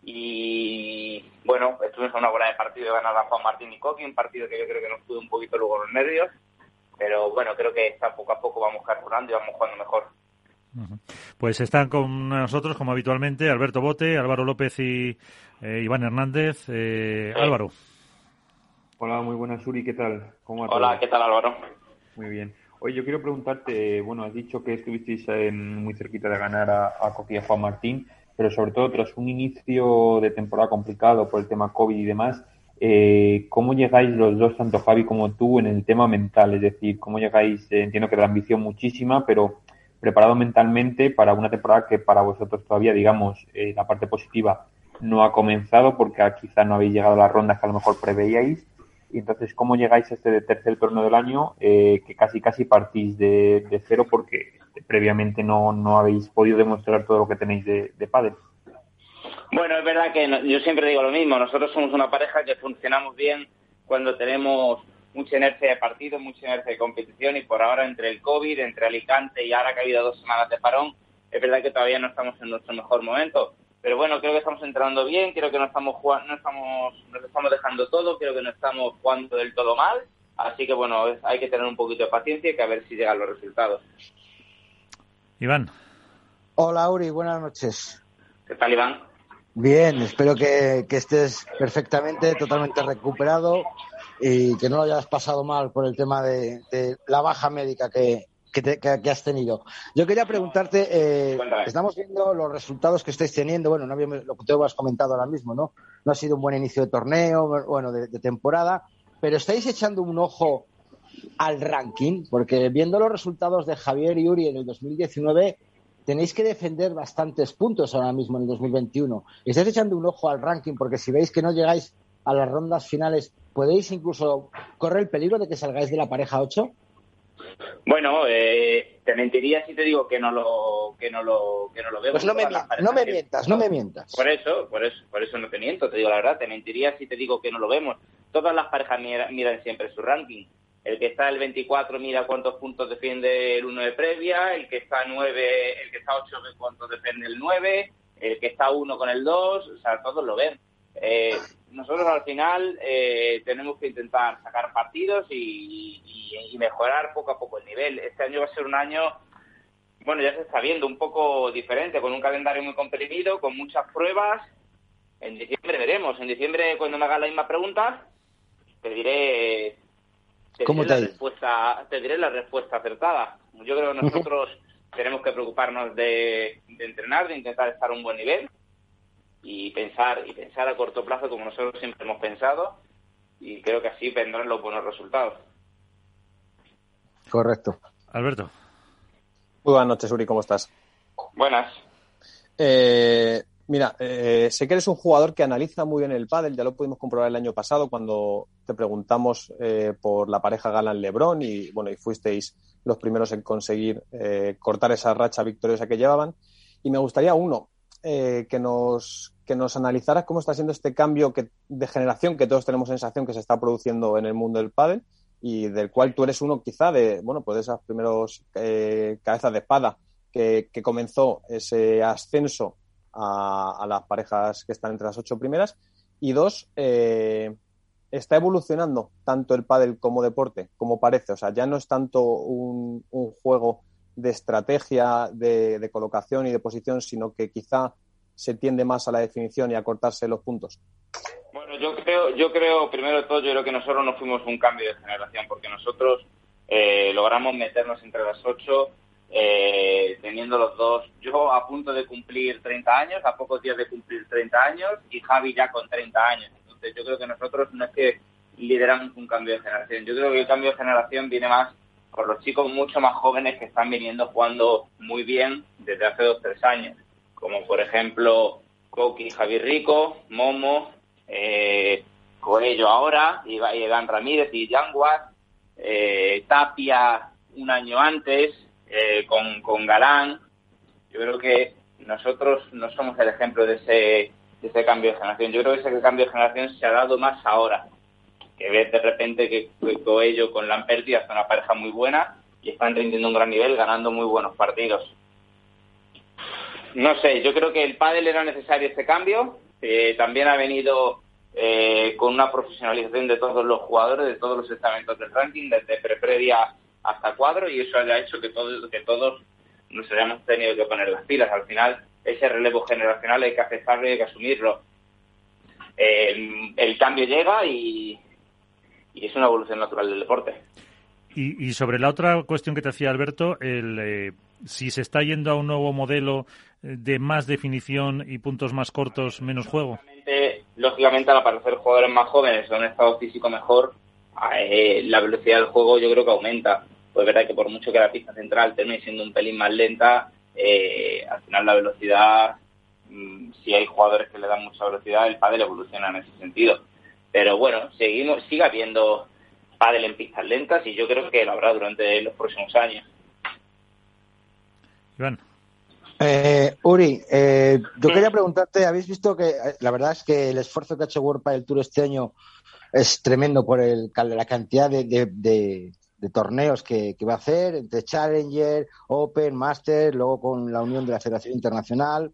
y bueno, estuvimos a una bola de partido de ganar a Juan Martín y Coqui, un partido que yo creo que nos pudo un poquito luego los nervios, pero bueno, creo que está poco a poco vamos carburando y vamos jugando mejor. Pues están con nosotros, como habitualmente, Alberto Bote, Álvaro López y eh, Iván Hernández. Eh, Álvaro. Hola, muy buenas, Uri, ¿qué tal? ¿Cómo Hola, ¿qué tal, Álvaro? Muy bien. Oye, yo quiero preguntarte, bueno, has dicho que estuvisteis muy cerquita de ganar a, a Coqui y a Juan Martín, pero sobre todo tras un inicio de temporada complicado por el tema COVID y demás, eh, ¿cómo llegáis los dos, tanto Javi como tú, en el tema mental? Es decir, ¿cómo llegáis? entiendo que la ambición muchísima, pero preparado mentalmente para una temporada que para vosotros todavía, digamos, eh, la parte positiva no ha comenzado porque quizá no habéis llegado a las rondas que a lo mejor preveíais. Y entonces, ¿cómo llegáis a este tercer torneo del año eh, que casi casi partís de, cero porque previamente no, no habéis podido demostrar todo lo que tenéis de, de pádel? Bueno, es verdad que yo siempre digo lo mismo. Nosotros somos una pareja que funcionamos bien cuando tenemos mucha inercia de partido, mucha inercia de competición y por ahora entre el COVID, entre Alicante y ahora que ha habido dos semanas de parón, es verdad que todavía no estamos en nuestro mejor momento. Pero bueno, creo que estamos entrando bien, creo que no estamos jugando, no estamos, nos estamos dejando todo, creo que no estamos jugando del todo mal. Así que bueno, hay que tener un poquito de paciencia y que a ver si llegan los resultados. Iván. Hola, Uri, buenas noches. ¿Qué tal, Iván? Bien, espero que, que estés perfectamente, totalmente recuperado y que no lo hayas pasado mal por el tema de, la baja médica que, que, has tenido. Yo quería preguntarte, eh, estamos viendo los resultados que estáis teniendo, bueno, no lo que tú has comentado ahora mismo, ¿no? No ha sido un buen inicio de torneo, bueno, de, temporada, pero estáis echando un ojo al ranking, porque viendo los resultados de Javier y Uri en el 2019, tenéis que defender bastantes puntos ahora mismo en el 2021. ¿Estáis echando un ojo al ranking? Porque si veis que no llegáis a las rondas finales, ¿podéis incluso correr el peligro de que salgáis de la pareja 8? Bueno, eh, te mentiría si te digo que no lo que no lo que no lo veo. Pues no me, mientas, no me mientas. Por eso, por eso, por eso no te miento, te digo la verdad, te mentiría si te digo que no lo vemos. Todas las parejas miran, siempre su ranking. El que está el 24 mira cuántos puntos defiende el 1 de previa, el que está 9, el que está 8 ve cuántos defiende el 9, el que está 1 con el 2, o sea, todos lo ven. Eh, nosotros al final eh, tenemos que intentar sacar partidos y, mejorar poco a poco el nivel. Este año va a ser un año, bueno, ya se está viendo un poco diferente, con un calendario muy comprimido, con muchas pruebas. En diciembre veremos. En diciembre, cuando me hagas la misma pregunta, te diré, te diré la respuesta, te diré la respuesta acertada. Yo creo que nosotros tenemos que preocuparnos de, de entrenar, de intentar estar a un buen nivel y pensar y pensar a corto plazo como nosotros siempre hemos pensado y creo que así vendrán los buenos resultados. Correcto. Alberto. Muy buenas noches, Uri, ¿cómo estás? Buenas. Eh, mira, eh, sé que eres un jugador que analiza muy bien el pádel, ya lo pudimos comprobar el año pasado cuando te preguntamos eh, por la pareja Galán Lebrón y bueno, y fuisteis los primeros en conseguir cortar esa racha victoriosa que llevaban. Y me gustaría, uno, que nos que nos analizaras cómo está siendo este cambio que, de generación que todos tenemos sensación que se está produciendo en el mundo del pádel y del cual tú eres uno quizá de, bueno, pues de esas primeros eh, cabezas de espada que, comenzó ese ascenso a, las parejas que están entre las ocho primeras. Y dos, eh, está evolucionando tanto el pádel como deporte, como parece. O sea, ya no es tanto un, juego de estrategia, de, de, colocación y de posición, sino que quizá se tiende más a la definición y a cortarse los puntos? Bueno, yo creo, yo creo, primero de todo, yo creo que nosotros no fuimos un cambio de generación, porque nosotros eh, logramos meternos entre las ocho, eh, teniendo los dos, yo a punto de cumplir 30 años, a pocos días de cumplir 30 años, y Javi ya con 30 años. Entonces yo creo que nosotros no es que lideramos un cambio de generación, yo creo que el cambio de generación viene más por los chicos mucho más jóvenes que están viniendo jugando muy bien desde hace dos, tres años como por ejemplo Coqui Javier Rico, Momo, eh, Coello ahora, Iván Ramírez y Yanguas, eh, Tapia un año antes, eh, con, con Galán. Yo creo que nosotros no somos el ejemplo de ese, de ese cambio de generación. Yo creo que ese cambio de generación se ha dado más ahora, que ves de repente que Coello con Lamperti hace una pareja muy buena y están rindiendo un gran nivel, ganando muy buenos partidos. No sé, yo creo que el pádel era necesario este cambio. Eh, también ha venido eh, con una profesionalización de todos los jugadores, de todos los estamentos del ranking, desde pre-previa hasta cuadro, y eso haya hecho que todos, que todos nos hayamos tenido que poner las pilas. Al final, ese relevo generacional hay que aceptarlo y hay que asumirlo. el cambio llega y, es una evolución natural del deporte. Y, sobre la otra cuestión que te hacía Alberto, el, eh, si se está yendo a un nuevo modelo de más definición y puntos más cortos, menos juego? Lógicamente, al aparecer jugadores más jóvenes en un estado físico mejor, eh, la velocidad del juego yo creo que aumenta. Pues es verdad que por mucho que la pista central termine siendo un pelín más lenta, eh, al final la velocidad, mm, si hay jugadores que le dan mucha velocidad, el pádel evoluciona en ese sentido. Pero bueno, seguimos, sigue habiendo pádel en pistas lentas y yo creo que lo habrá durante los próximos años. Iván. Eh, Uri, eh, yo quería preguntarte, habéis visto que eh, la verdad es que el esfuerzo que ha hecho World el Tour este año es tremendo por el, la cantidad de, torneos que, va a hacer entre Challenger, Open, Master, luego con la unión de la Federación Internacional.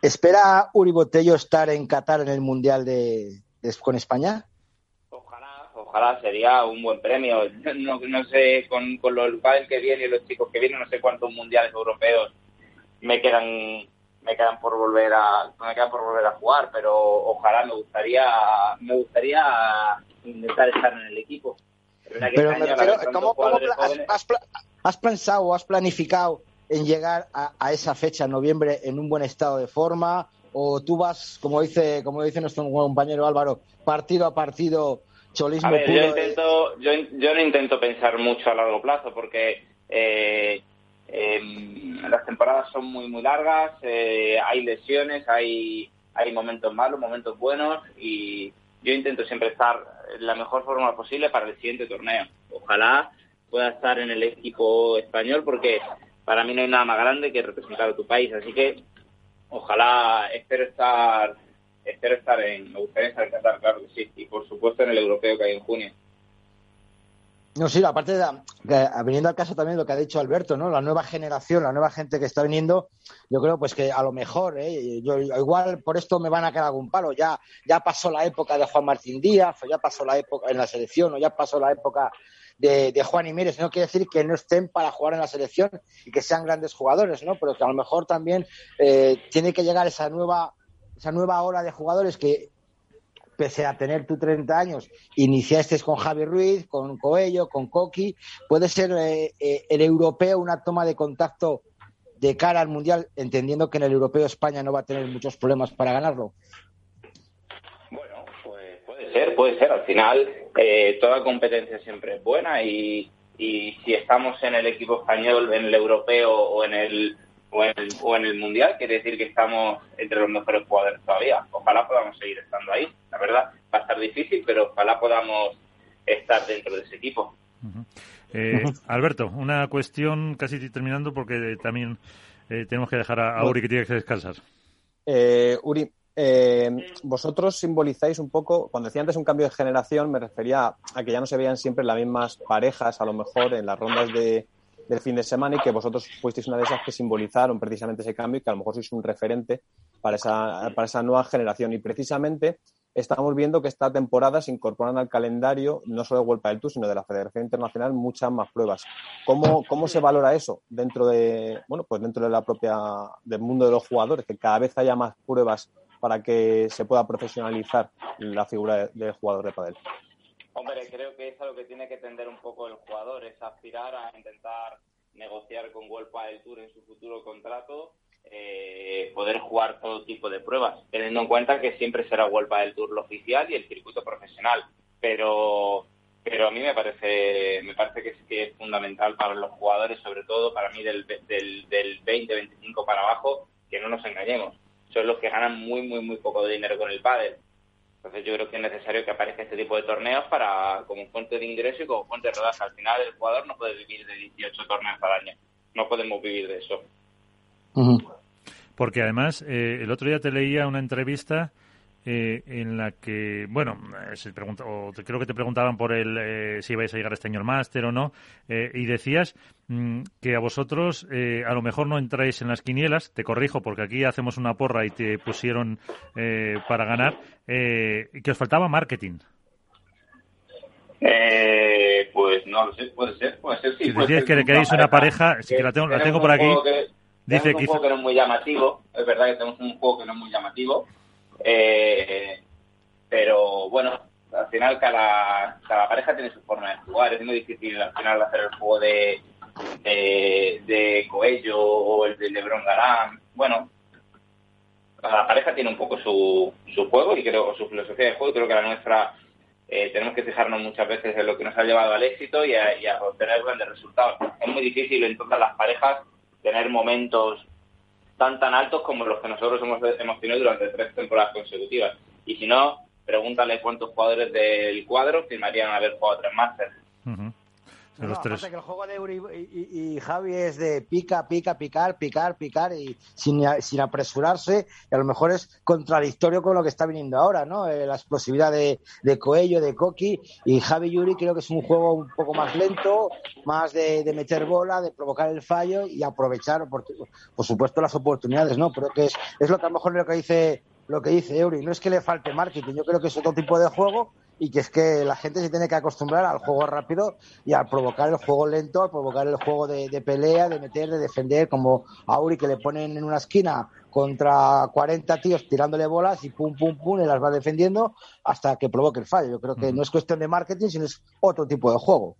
¿Espera Uri Botello estar en Qatar en el Mundial de, con España? Ojalá, ojalá sería un buen premio. [LAUGHS] No, sé, con, con los padres que vienen y los chicos que vienen, no sé cuántos mundiales europeos me quedan me quedan por volver a me quedan por volver a jugar pero ojalá me gustaría me gustaría intentar estar en el equipo Pero me refiero, ¿cómo, has, pensado o has planificado en llegar a, esa fecha, en noviembre, en un buen estado de forma? ¿O tú vas, como dice, como dice nuestro compañero Álvaro, partido a partido, cholismo puro? Yo, intento, yo, yo, no intento pensar mucho a largo plazo porque eh, em, las temporadas son muy, muy largas, eh, hay lesiones, hay, hay momentos malos, momentos buenos y yo intento siempre estar en la mejor forma posible para el siguiente torneo. Ojalá pueda estar en el equipo español porque para mí no hay nada más grande que representar a tu país. Así que ojalá, espero estar, espero estar en, me gustaría estar en Qatar, claro que sí, y por supuesto en el europeo que hay en junio. No, sí, aparte de, de, viniendo al caso también lo que ha dicho Alberto, ¿no? La nueva generación, la nueva gente que está viniendo, yo creo pues que a lo mejor, ¿eh? yo igual por esto me van a quedar algún palo. Ya, ya pasó la época de Juan Martín Díaz, o ya pasó la época en la selección, o ya pasó la época de, de Juan y Mírez. No quiere decir que no estén para jugar en la selección y que sean grandes jugadores, ¿no? Pero que a lo mejor también eh, tiene que llegar esa nueva, esa nueva ola de jugadores que pese a tener tú 30 años, iniciaste con Javi Ruiz, con Coello, con Coqui, puede ser eh, eh, el europeo una toma de contacto de cara al Mundial, entendiendo que en el europeo España no va a tener muchos problemas para ganarlo. Bueno, pues puede ser, puede ser. Al final, eh, toda competencia siempre es buena y, y si estamos en el equipo español, en el europeo o en el o en, el, o en el Mundial, quiere decir que estamos entre los mejores jugadores todavía. Ojalá podamos seguir estando ahí. La verdad, va a estar difícil, pero ojalá podamos estar dentro de ese equipo. eh, Alberto, una cuestión casi terminando porque también eh, tenemos que dejar a, a, Uri que tiene que descansar. Eh, Uri, eh, vosotros simbolizáis un poco, cuando decía antes un cambio de generación, me refería a que ya no se veían siempre las mismas parejas, a lo mejor en las rondas de, del fin de semana y que vosotros fuisteis una de esas que simbolizaron precisamente ese cambio y que a lo mejor sois un referente para esa, para esa nueva generación. Y precisamente estamos viendo que esta temporada se incorporan al calendario no solo de Vuelta del Tour, sino de la Federación Internacional muchas más pruebas. ¿Cómo, cómo se valora eso dentro de, bueno, pues dentro de la propia, del mundo de los jugadores, que cada vez haya más pruebas para que se pueda profesionalizar la figura del jugador de padel? Hombre, creo que es a lo que tiene que tender un poco el jugador, es aspirar a intentar negociar con World del Tour en su futuro contrato, eh, poder jugar todo tipo de pruebas, teniendo en cuenta que siempre será World del Tour lo oficial y el circuito profesional. Pero pero a mí me parece me parece que es, que es fundamental para los jugadores, sobre todo para mí del, del, del 20-25 para abajo, que no nos engañemos. Son los que ganan muy, muy, muy poco de dinero con el pádel entonces yo creo que es necesario que aparezca este tipo de torneos para como fuente de ingreso y como fuente de rodaje. Al final el jugador no puede vivir de 18 torneos al año. No podemos vivir de eso. Porque además, eh, el otro día te leía una entrevista eh, en la que, bueno, eh, se pregunta, o te, creo que te preguntaban por el eh, si ibais a llegar a este año máster o no, eh, y decías mmm, que a vosotros eh, a lo mejor no entráis en las quinielas, te corrijo porque aquí hacemos una porra y te pusieron para ganar, que os faltaba marketing. pues no lo sé, puede ser, puede ser, sí. Si decías que queréis una pareja, sí que la tengo, la tengo por aquí. Que, dice un juego que no es muy llamativo, es verdad que tenemos un juego que no es muy llamativo, eh, pero bueno, al final cada, cada pareja tiene su forma de jugar. Es muy difícil al final hacer el juego de, de, Coello o el de Lebron Galán. Bueno, cada pareja tiene un poco su, su juego y creo su filosofía de juego. Creo que la nuestra eh, tenemos que fijarnos muchas veces en lo que nos ha llevado al éxito y a, y a obtener grandes resultados. Es muy difícil en todas las parejas tener momentos tan tan altos como los que nosotros hemos, hemos tenido durante tres temporadas consecutivas. Y si no, pregúntale cuántos jugadores del cuadro firmarían haber jugado tres másteres. No, no, que el juego de Uri y, y, y, Javi es de pica, pica, picar, picar, picar y sin, sin apresurarse. Y a lo mejor es contradictorio con lo que está viniendo ahora, ¿no? Eh, la explosividad de, de Coello, de Coqui y Javi Yuri creo que es un juego un poco más lento, más de, de meter bola, de provocar el fallo y aprovechar, por, por supuesto, las oportunidades, ¿no? Pero que es, es lo que a lo mejor lo que dice lo que dice Eury, no es que le falte marketing, yo creo que es otro tipo de juego y que es que la gente se tiene que acostumbrar al juego rápido y al provocar el juego lento, al provocar el juego de, pelea, de meter, de defender, como a Auri que le ponen en una esquina contra 40 tíos tirándole bolas y pum, pum, pum, y las va defendiendo hasta que provoque el fallo. Yo creo que no es cuestión de marketing, sino es otro tipo de juego.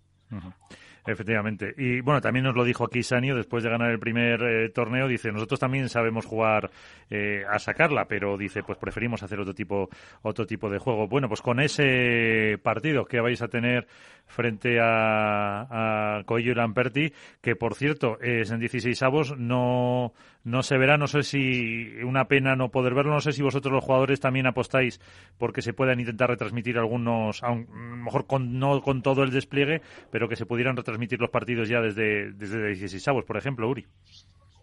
Efectivamente. Y bueno, también nos lo dijo aquí Sanio después de ganar el primer eh, torneo. Dice, nosotros también sabemos jugar eh, a sacarla, pero dice, pues preferimos hacer otro tipo, otro tipo de juego. Bueno, pues con ese partido que vais a tener frente a, a Coello Lamperti, que por cierto es en 16 avos, no, no se verá. No sé si una pena no poder verlo. No sé si vosotros los jugadores también apostáis porque se puedan intentar retransmitir algunos, a lo mejor con, no con todo el despliegue, pero que se pudieran retransmitir los partidos ya desde, desde 16 avos, por ejemplo, Uri.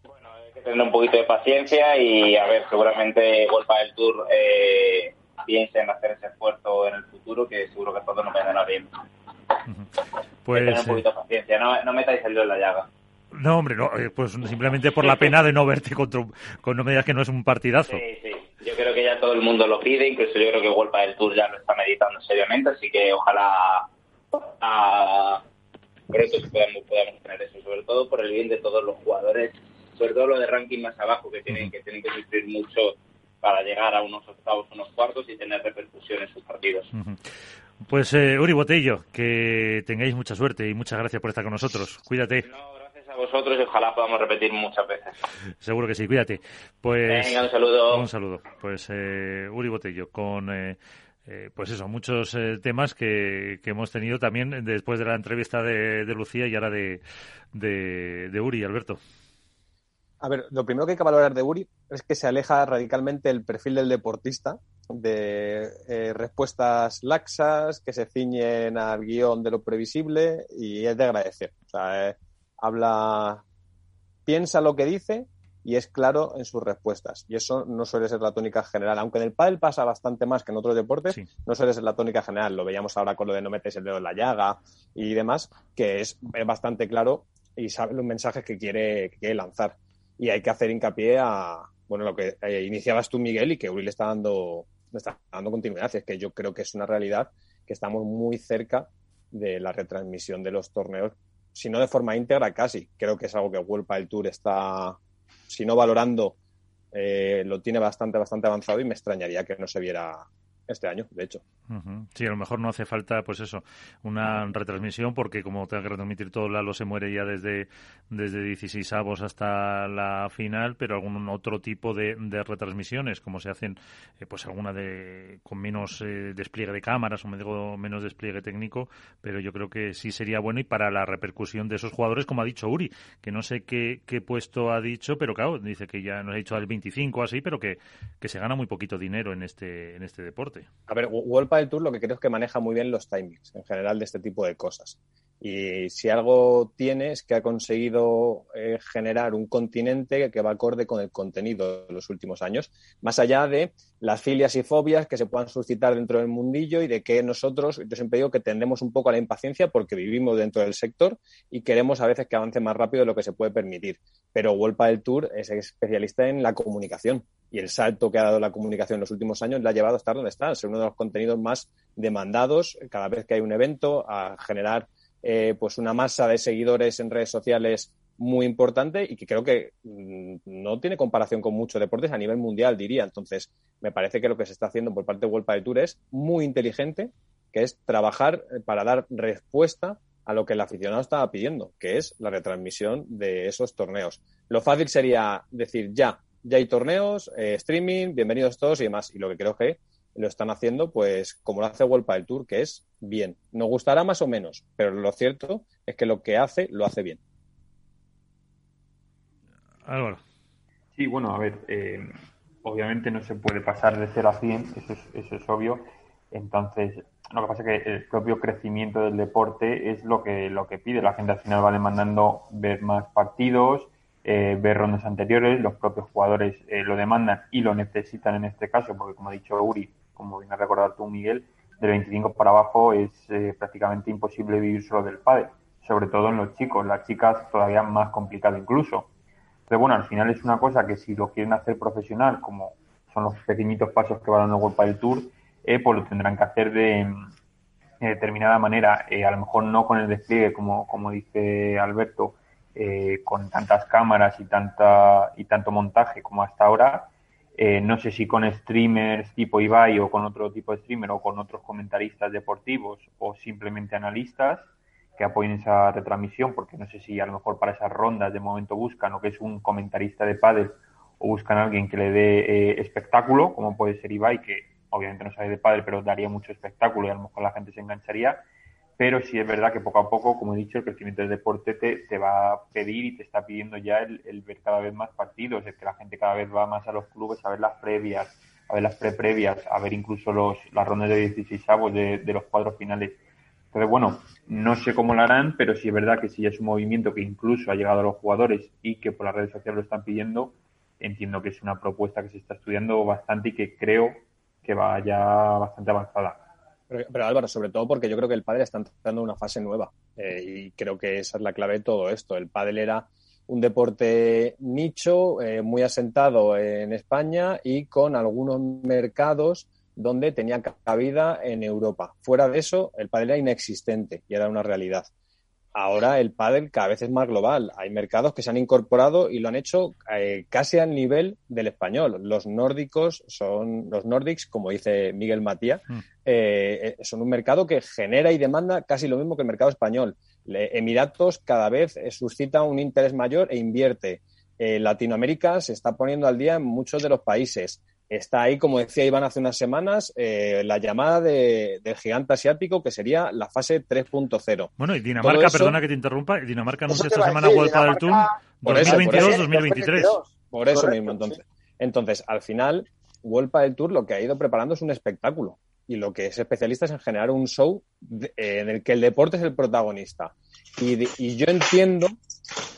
Bueno, hay que tener un poquito de paciencia y a ver, seguramente Golpa del Tour eh, piense en hacer ese esfuerzo en el futuro, que seguro que todo nos vendrá bien. Pues, tener un poquito de paciencia, no, no metáis el dedo en la llaga. No, hombre, no, eh, pues simplemente por la pena de no verte contra, con no me digas que no es un partidazo. Sí, sí. Yo creo que ya todo el mundo lo pide, incluso yo creo que Golpa del Tour ya lo está meditando seriamente, así que ojalá a, pronto podamos, podamos tener eso, sobre todo por el bien de todos los jugadores, sobre todo lo de ranking más abajo, que tienen, que tienen que sufrir mucho para llegar a unos octavos, unos cuartos y tener repercusión en sus partidos. Pues eh, Uri Botello, que tengáis mucha suerte y muchas gracias por estar con nosotros. Cuídate. No, a vosotros y ojalá podamos repetir muchas veces. Seguro que sí, cuídate. Pues, Venga, un saludo. Un saludo. Pues eh, Uri Botello, con... Eh, eh, pues eso, muchos eh, temas que, que, hemos tenido también después de la entrevista de, de Lucía y ahora de, de, de, Uri, Alberto. A ver, lo primero que hay que valorar de Uri es que se aleja radicalmente el perfil del deportista, de eh, respuestas laxas, que se ciñen al guion de lo previsible y es de agradecer. O sea, eh, habla, piensa lo que dice y es claro en sus respuestas. Y eso no suele ser la tónica general. Aunque en el pádel pasa bastante más que en otros deportes, no suele ser la tónica general. Lo veíamos ahora con lo de no metes el dedo en la llaga y demás, que es, bastante claro y sabe los mensajes que quiere, que quiere lanzar. Y hay que hacer hincapié a, bueno, lo que eh, iniciabas tú, Miguel, y que Uri le está dando, le está dando continuidad. Es que yo creo que es una realidad que estamos muy cerca de la retransmisión de los torneos, si no de forma íntegra, casi. Creo que es algo que World el Tour está si no valorando, eh, lo tiene bastante, bastante avanzado y me extrañaría que no se viera este año, de hecho. Sí, a lo mejor no hace falta, pues eso, una retransmisión, porque como tenga que retransmitir todo, Lalo se muere ya desde, desde 16 avos hasta la final, pero algún otro tipo de, de retransmisiones, como se hacen, eh, pues alguna de con menos eh, despliegue de cámaras o me digo, menos despliegue técnico, pero yo creo que sí sería bueno y para la repercusión de esos jugadores, como ha dicho Uri, que no sé qué, puesto ha dicho, pero claro, dice que ya nos ha dicho al 25 así, pero que, que se gana muy poquito dinero en este, en este deporte. A ver, World del Tour lo que creo es que maneja muy bien los timings en general de este tipo de cosas. Y si algo tiene es que ha conseguido eh, generar un continente que va acorde con el contenido de los últimos años, más allá de las filias y fobias que se puedan suscitar dentro del mundillo y de que nosotros, yo siempre digo que tendemos un poco a la impaciencia porque vivimos dentro del sector y queremos a veces que avance más rápido de lo que se puede permitir. Pero World del Tour es especialista en la comunicación y el salto que ha dado la comunicación en los últimos años le ha llevado a estar donde está, a ser uno de los contenidos más demandados cada vez que hay un evento, a generar eh, pues una masa de seguidores en redes sociales muy importante y que creo que mm, no tiene comparación con muchos deportes a nivel mundial, diría. Entonces, me parece que lo que se está haciendo por parte de World de Tour es muy inteligente, que es trabajar eh, para dar respuesta a lo que el aficionado estaba pidiendo, que es la retransmisión de esos torneos. Lo fácil sería decir ya, ya hay torneos, eh, streaming, bienvenidos todos y demás. Y lo que creo que lo están haciendo, pues, como lo hace World del Tour, que es bien. Nos gustará más o menos, pero lo cierto es que lo que hace, lo hace bien. Álvaro. Sí, bueno, a ver, eh, obviamente no se puede pasar de 0 a 100, eso es, eso es obvio. Entonces, lo que pasa es que el propio crecimiento del deporte es lo que, lo que pide. La gente al final va demandando ver más partidos, eh, ver rondas anteriores, los propios jugadores eh, lo demandan y lo necesitan en este caso, porque como ha dicho Uri, como bien has recordado tú, Miguel, del 25 para abajo es eh, prácticamente imposible vivir solo del padre, sobre todo en los chicos, las chicas todavía más complicado incluso. Pero bueno, al final es una cosa que si lo quieren hacer profesional, como son los pequeñitos pasos que va dando World del Tour, pues lo tendrán que hacer de, de determinada manera, eh, a lo mejor no con el despliegue, como, como dice Alberto, eh, con tantas cámaras y, tanta, y tanto montaje como hasta ahora. Eh, no sé si con streamers tipo Ibai o con otro tipo de streamer o con otros comentaristas deportivos o simplemente analistas que apoyen esa retransmisión, porque no sé si a lo mejor para esas rondas de momento buscan o que es un comentarista de pádel o buscan a alguien que le dé espectáculo, como puede ser Ibai, que obviamente no sabe de padre, pero daría mucho espectáculo y a lo mejor la gente se engancharía. Pero sí es verdad que poco a poco, como he dicho, el crecimiento del deporte te, va a pedir y te está pidiendo ya el, ver cada vez más partidos, el que la gente cada vez va más a los clubes a ver las previas, a ver las pre-previas, a ver incluso los, las rondas de 16 avos de, de los cuadros finales. Entonces, bueno, no sé cómo lo harán, pero sí es verdad que si es un movimiento que incluso ha llegado a los jugadores y que por las redes sociales lo están pidiendo, entiendo que es una propuesta que se está estudiando bastante y que creo que va ya bastante avanzada. Pero, Álvaro, sobre todo porque yo creo que el pádel está entrando en una fase nueva eh, y creo que esa es la clave de todo esto. El pádel era un deporte nicho, eh, muy asentado en España y con algunos mercados donde tenía cabida en Europa. Fuera de eso, el pádel era inexistente y era una realidad ahora el pádel cada vez es más global. Hay mercados que se han incorporado y lo han hecho eh, casi al nivel del español. Los nórdicos son, los Nordics, como dice Miguel Matías, mm. eh, eh, son un mercado que genera y demanda casi lo mismo que el mercado español. Emiratos cada vez suscita un interés mayor e invierte. Latinoamérica se está poniendo al día en muchos de los países está ahí, como decía Iván hace unas semanas, eh, la llamada de, del gigante asiático, que sería la fase 3.0. Bueno, y Dinamarca, perdona que te interrumpa, Dinamarca anuncia esta semana World Padel Tour 2022-2023. Por eso mismo, entonces. Entonces, al final, World Padel Tour lo que ha ido preparando es un espectáculo. Y lo que es especialista es en generar un show eh, en el que el deporte es el protagonista. Y, y yo entiendo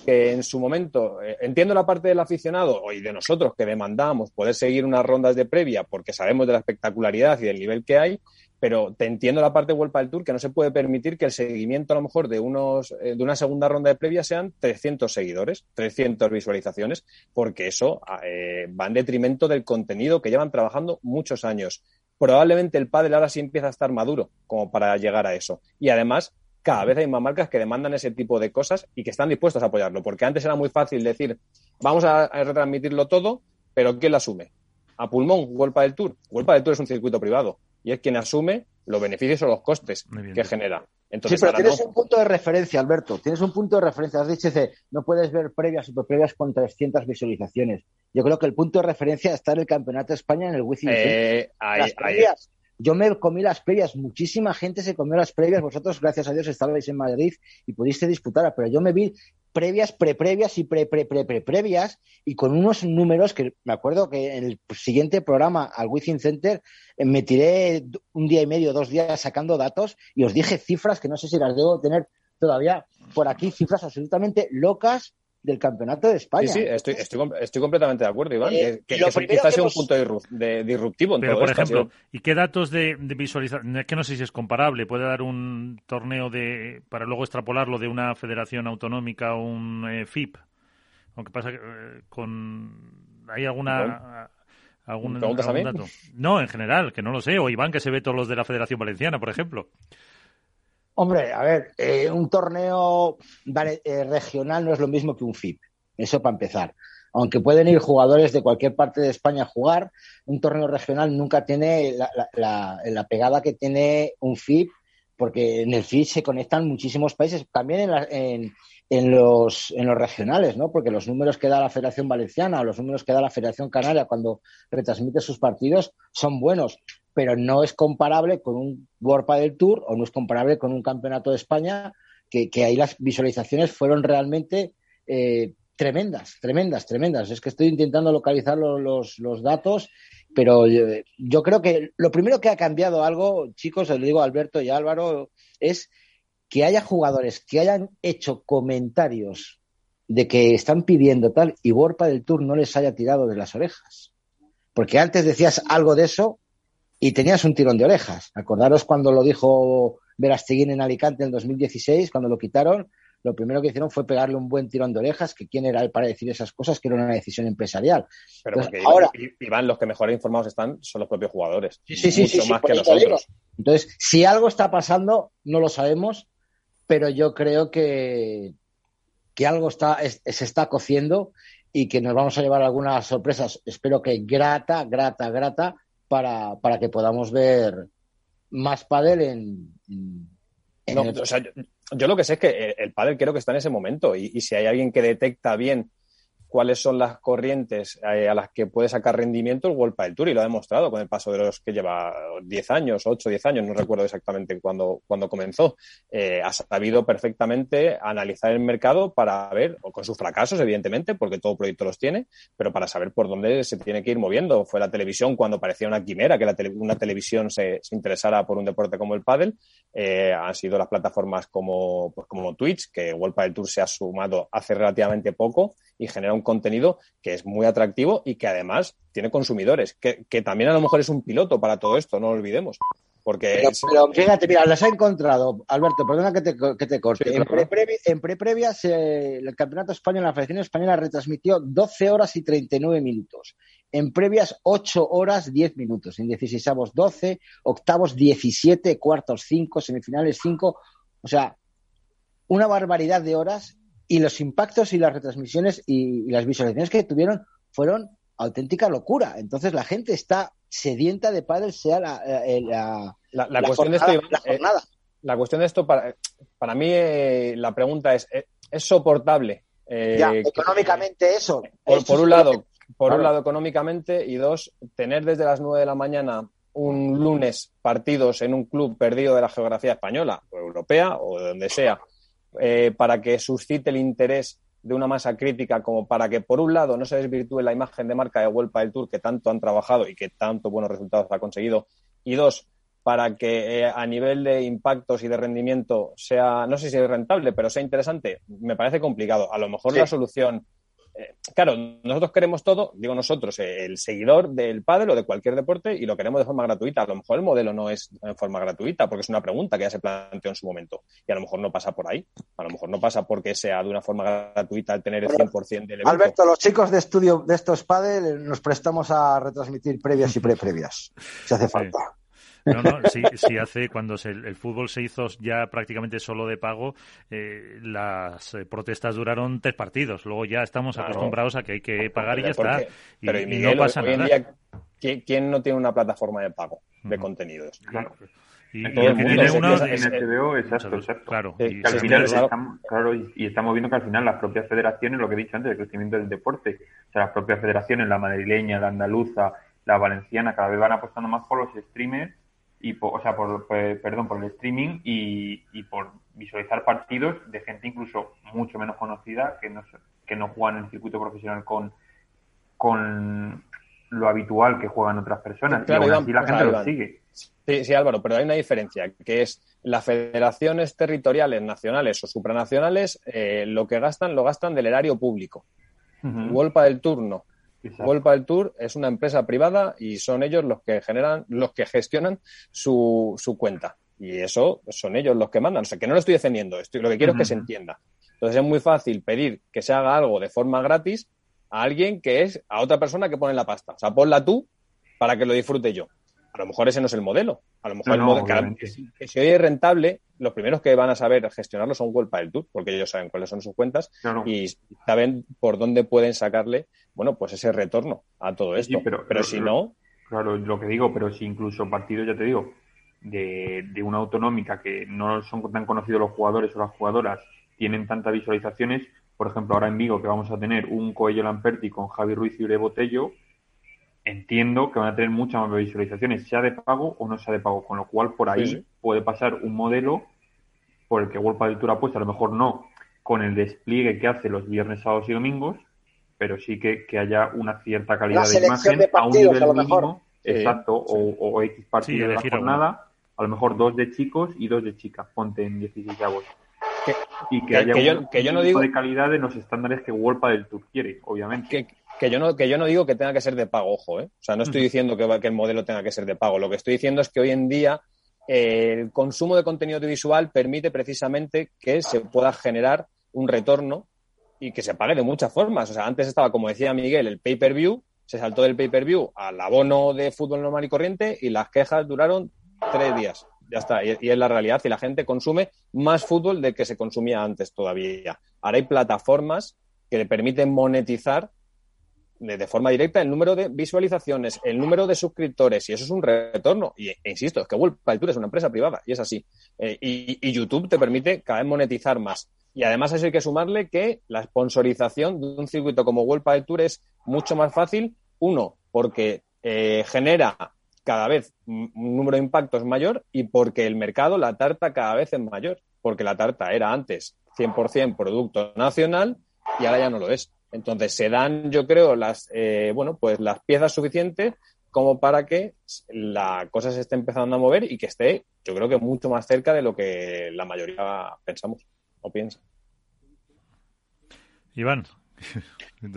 que en su momento, eh, entiendo la parte del aficionado y de nosotros que demandamos poder seguir unas rondas de previa porque sabemos de la espectacularidad y del nivel que hay, pero te entiendo la parte de Vuelta del Tour que no se puede permitir que el seguimiento a lo mejor de unos eh, de una segunda ronda de previa sean 300 seguidores, 300 visualizaciones, porque eso eh, va en detrimento del contenido que llevan trabajando muchos años. Probablemente el pádel ahora sí empieza a estar maduro como para llegar a eso. Y además cada vez hay más marcas que demandan ese tipo de cosas y que están dispuestas a apoyarlo, porque antes era muy fácil decir, vamos a, retransmitirlo todo, pero ¿quién lo asume? A pulmón, Huelpa del Tour. Huelpa del Tour es un circuito privado y es quien asume los beneficios o los costes que genera. Entonces, sí, pero tienes un punto de referencia, Alberto. Tienes un punto de referencia. Has dicho que no puedes ver previas o previas con 300 visualizaciones. Yo creo que el punto de referencia está en el Campeonato de España en el Wizzing. Eh, ahí, yo me comí las previas, muchísima gente se comió las previas, vosotros, gracias a Dios, estabais en Madrid y pudiste disputar, pero yo me vi previas, pre-previas y pre-pre-pre-previas y con unos números que me acuerdo que en el siguiente programa al Within Center eh, me tiré un día y medio, dos días sacando datos y os dije cifras que no sé si las debo tener todavía por aquí, cifras absolutamente locas del campeonato de España. Sí, sí, estoy, estoy, completamente de acuerdo, Iván. Eh, que, quizás sea un punto de, disruptivo. En Pero, por ejemplo, ¿y qué datos de, de visualización? Es que no sé si es comparable. ¿Puede dar un torneo de para luego extrapolarlo de una federación autonómica o un eh, FIP? Aunque pasa que eh, con... ¿Hay alguna... ¿Algún, dato? No, en general, que no lo sé. O Iván, que se ve todos los de la Federación Valenciana, por ejemplo. Hombre, a ver, eh, un torneo eh, regional no es lo mismo que un FIP, eso para empezar. Aunque pueden ir jugadores de cualquier parte de España a jugar, un torneo regional nunca tiene la, pegada que tiene un FIP, porque en el FIP se conectan muchísimos países, también en, en, los, en los regionales, ¿no? Porque los números que da la Federación Valenciana o los números que da la Federación Canaria cuando retransmite sus partidos son buenos pero no es comparable con un World del Tour o no es comparable con un Campeonato de España, que, ahí las visualizaciones fueron realmente eh, tremendas, tremendas, tremendas. Es que estoy intentando localizar los, datos, pero yo, creo que lo primero que ha cambiado algo, chicos, os digo a Alberto y Álvaro, es que haya jugadores que hayan hecho comentarios de que están pidiendo tal y World del Tour no les haya tirado de las orejas. Porque antes decías algo de eso y tenías un tirón de orejas. Acordaros cuando lo dijo Verasteguín en Alicante en 2016, cuando lo quitaron, lo primero que hicieron fue pegarle un buen tirón de orejas, que quién era él para decir esas cosas, que era una decisión empresarial. Pero porque ahora, Iván, los que mejor informados están son los propios jugadores. Sí, sí, sí, más que nosotros. Entonces, si algo está pasando, no lo sabemos, pero yo creo que, que algo está, se está cociendo y que nos vamos a llevar algunas sorpresas, espero que grata, grata, grata, para, para que podamos ver más pádel en, yo, lo que sé es que el pádel creo que está en ese momento y, y si hay alguien que detecta bien cuáles son las corrientes eh, a las que puede sacar rendimiento el World del Tour y lo ha demostrado con el paso de los que lleva 10 años, 8, 10 años, no recuerdo exactamente cuándo, cuando comenzó. Eh, ha sabido perfectamente analizar el mercado para ver, o con sus fracasos, evidentemente, porque todo proyecto los tiene, pero para saber por dónde se tiene que ir moviendo. Fue la televisión cuando parecía una quimera que la una televisión se, interesara por un deporte como el pádel. Eh, han sido las plataformas como, pues, como Twitch, que World del Tour se ha sumado hace relativamente poco y genera un contenido que es muy atractivo y que además tiene consumidores, que, también a lo mejor es un piloto para todo esto, no lo olvidemos. Porque pero, fíjate, mira, las ha encontrado, Alberto, perdona que te, que te corte. en, pre en el Campeonato Español, la Federación Española retransmitió 12 horas y 39 minutos. En previas, 8 horas 10 minutos. En 16 12, octavos 17, cuartos 5, semifinales 5. O sea, una barbaridad de horas y los impactos y las retransmisiones y, las visualizaciones que tuvieron fueron auténtica locura. Entonces la gente está sedienta de padres, sea la, la, cuestión de esto, eh, la cuestión de esto para, para mí eh, la pregunta es eh, ¿es soportable? económicamente eso. Por, un lado, por un lado económicamente y dos, tener desde las nueve de la mañana un lunes partidos en un club perdido de la geografía española o europea o de donde sea eh, para que suscite el interés de una masa crítica como para que, por un lado, no se desvirtúe la imagen de marca de Vuelta del Tour que tanto han trabajado y que tanto buenos resultados ha conseguido, y dos, para que eh, a nivel de impactos y de rendimiento sea, no sé si es rentable, pero sea interesante, me parece complicado. A lo mejor la solución claro, nosotros queremos todo, digo nosotros, eh, el seguidor del pádel o de cualquier deporte y lo queremos de forma gratuita. A lo mejor el modelo no es en forma gratuita porque es una pregunta que ya se planteó en su momento y a lo mejor no pasa por ahí. A lo mejor no pasa porque sea de una forma gratuita al tener el 100% del evento. Alberto, los chicos de estudio de estos pádel nos prestamos a retransmitir previas y pre-previas, si hace falta. No, no, sí, hace, cuando el, fútbol se hizo ya prácticamente solo de pago, eh, las eh, protestas duraron tres partidos. Luego ya estamos acostumbrados a que hay que pagar y ya está. pero y, no pasa nada. Día, ¿quién, no tiene una plataforma de pago de contenidos? Claro. Y, el que tiene uno en HBO, exacto, exacto. Claro, y, al final estamos, claro, y, estamos viendo que al final las propias federaciones, lo que he dicho antes, el crecimiento del deporte, o sea, las propias federaciones, la madrileña, la andaluza, la valenciana, cada vez van apostando más por los streamers y o sea, por, perdón, por el streaming y, y, por visualizar partidos de gente incluso mucho menos conocida que no, que no juegan en el circuito profesional con, con lo habitual que juegan otras personas. y aún así la gente lo sigue. Sí, sí, Álvaro, pero hay una diferencia, que es las federaciones territoriales, nacionales o supranacionales, eh, lo que gastan, lo gastan del erario público. Uh del turno Golpa del Tour es una empresa privada y son ellos los que generan, los que gestionan su, su cuenta. Y eso son ellos los que mandan. O sea, que no lo estoy defendiendo. Estoy, lo que quiero es que se entienda. Entonces es muy fácil pedir que se haga algo de forma gratis a alguien que es a otra persona que pone la pasta. O sea, ponla tú para que lo disfrute yo. A lo mejor ese no es el modelo. A lo mejor el modelo que, si hoy es rentable, los primeros que van a saber gestionarlo son Golpa del Tour, porque ellos saben cuáles son sus cuentas y saben por dónde pueden sacarle, bueno, pues ese retorno a todo esto. pero, si no. Claro, lo que digo, pero si incluso partidos, ya te digo, de, una autonómica que no son tan conocidos los jugadores o las jugadoras, tienen tantas visualizaciones, por ejemplo, ahora en Vigo que vamos a tener un Coello Lamperti con Javi Ruiz y Ure Botello, entiendo que van a tener muchas más visualizaciones, sea de pago o no sea de pago, con lo cual por ahí puede pasar un modelo por el que World del Tour apuesta, a lo mejor no con el despliegue que hace los viernes, sábados y domingos, pero sí que, haya una cierta calidad de imagen a un nivel mínimo, exacto, o, o, X partidos de la jornada, a lo mejor dos de chicos y dos de chicas, ponte en 16 avos. y que, haya un yo, no digo... de calidad en los estándares que World del Tour quiere, obviamente que yo no, que yo no digo que tenga que ser de pago, ojo, ¿eh? O sea, no estoy diciendo que, que, el modelo tenga que ser de pago. Lo que estoy diciendo es que hoy en día el consumo de contenido audiovisual permite precisamente que se pueda generar un retorno y que se pague de muchas formas. O sea, antes estaba, como decía Miguel, el pay-per-view, se saltó del pay-per-view al abono de fútbol normal y corriente y las quejas duraron tres días. Ya está, y, es la realidad. Y la gente consume más fútbol del que se consumía antes todavía. Ahora hay plataformas que le permiten monetizar de, forma directa el número de visualizaciones, el número de suscriptores, y eso es un retorno. Y e insisto, es que World Tour es una empresa privada, y es así. Eh, y, YouTube te permite cada vez monetizar más. Y además eso hay que sumarle que la sponsorización de un circuito como World Tour es mucho más fácil, uno, porque eh, genera cada vez un número de impactos mayor y porque el mercado, la tarta cada vez es mayor, porque la tarta era antes 100% producto nacional y ahora ya no lo es. Entonces se dan, yo creo, las, eh, bueno, pues las piezas suficientes como para que la cosa se esté empezando a mover y que esté, yo creo que mucho más cerca de lo que la mayoría pensamos o piensa. Iván.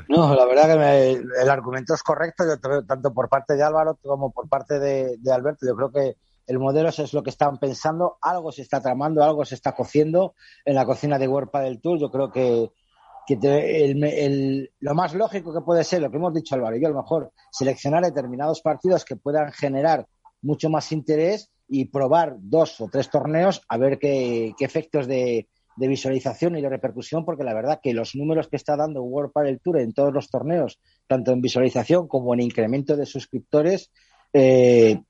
No, la verdad que el argumento es correcto, tanto por parte de Álvaro como por parte de, Alberto. Yo creo que el modelo es lo que están pensando, algo se está tramando, algo se está cociendo en la cocina de Huerpa del Tour. Yo creo que lo más lógico que puede ser, lo que hemos dicho Álvaro yo, a lo mejor seleccionar determinados partidos que puedan generar mucho más interés y probar dos o tres torneos a ver qué, efectos de, visualización y de repercusión, porque la verdad que los números que está dando World Padel Tour en todos los torneos, tanto en visualización como en incremento de suscriptores, eh,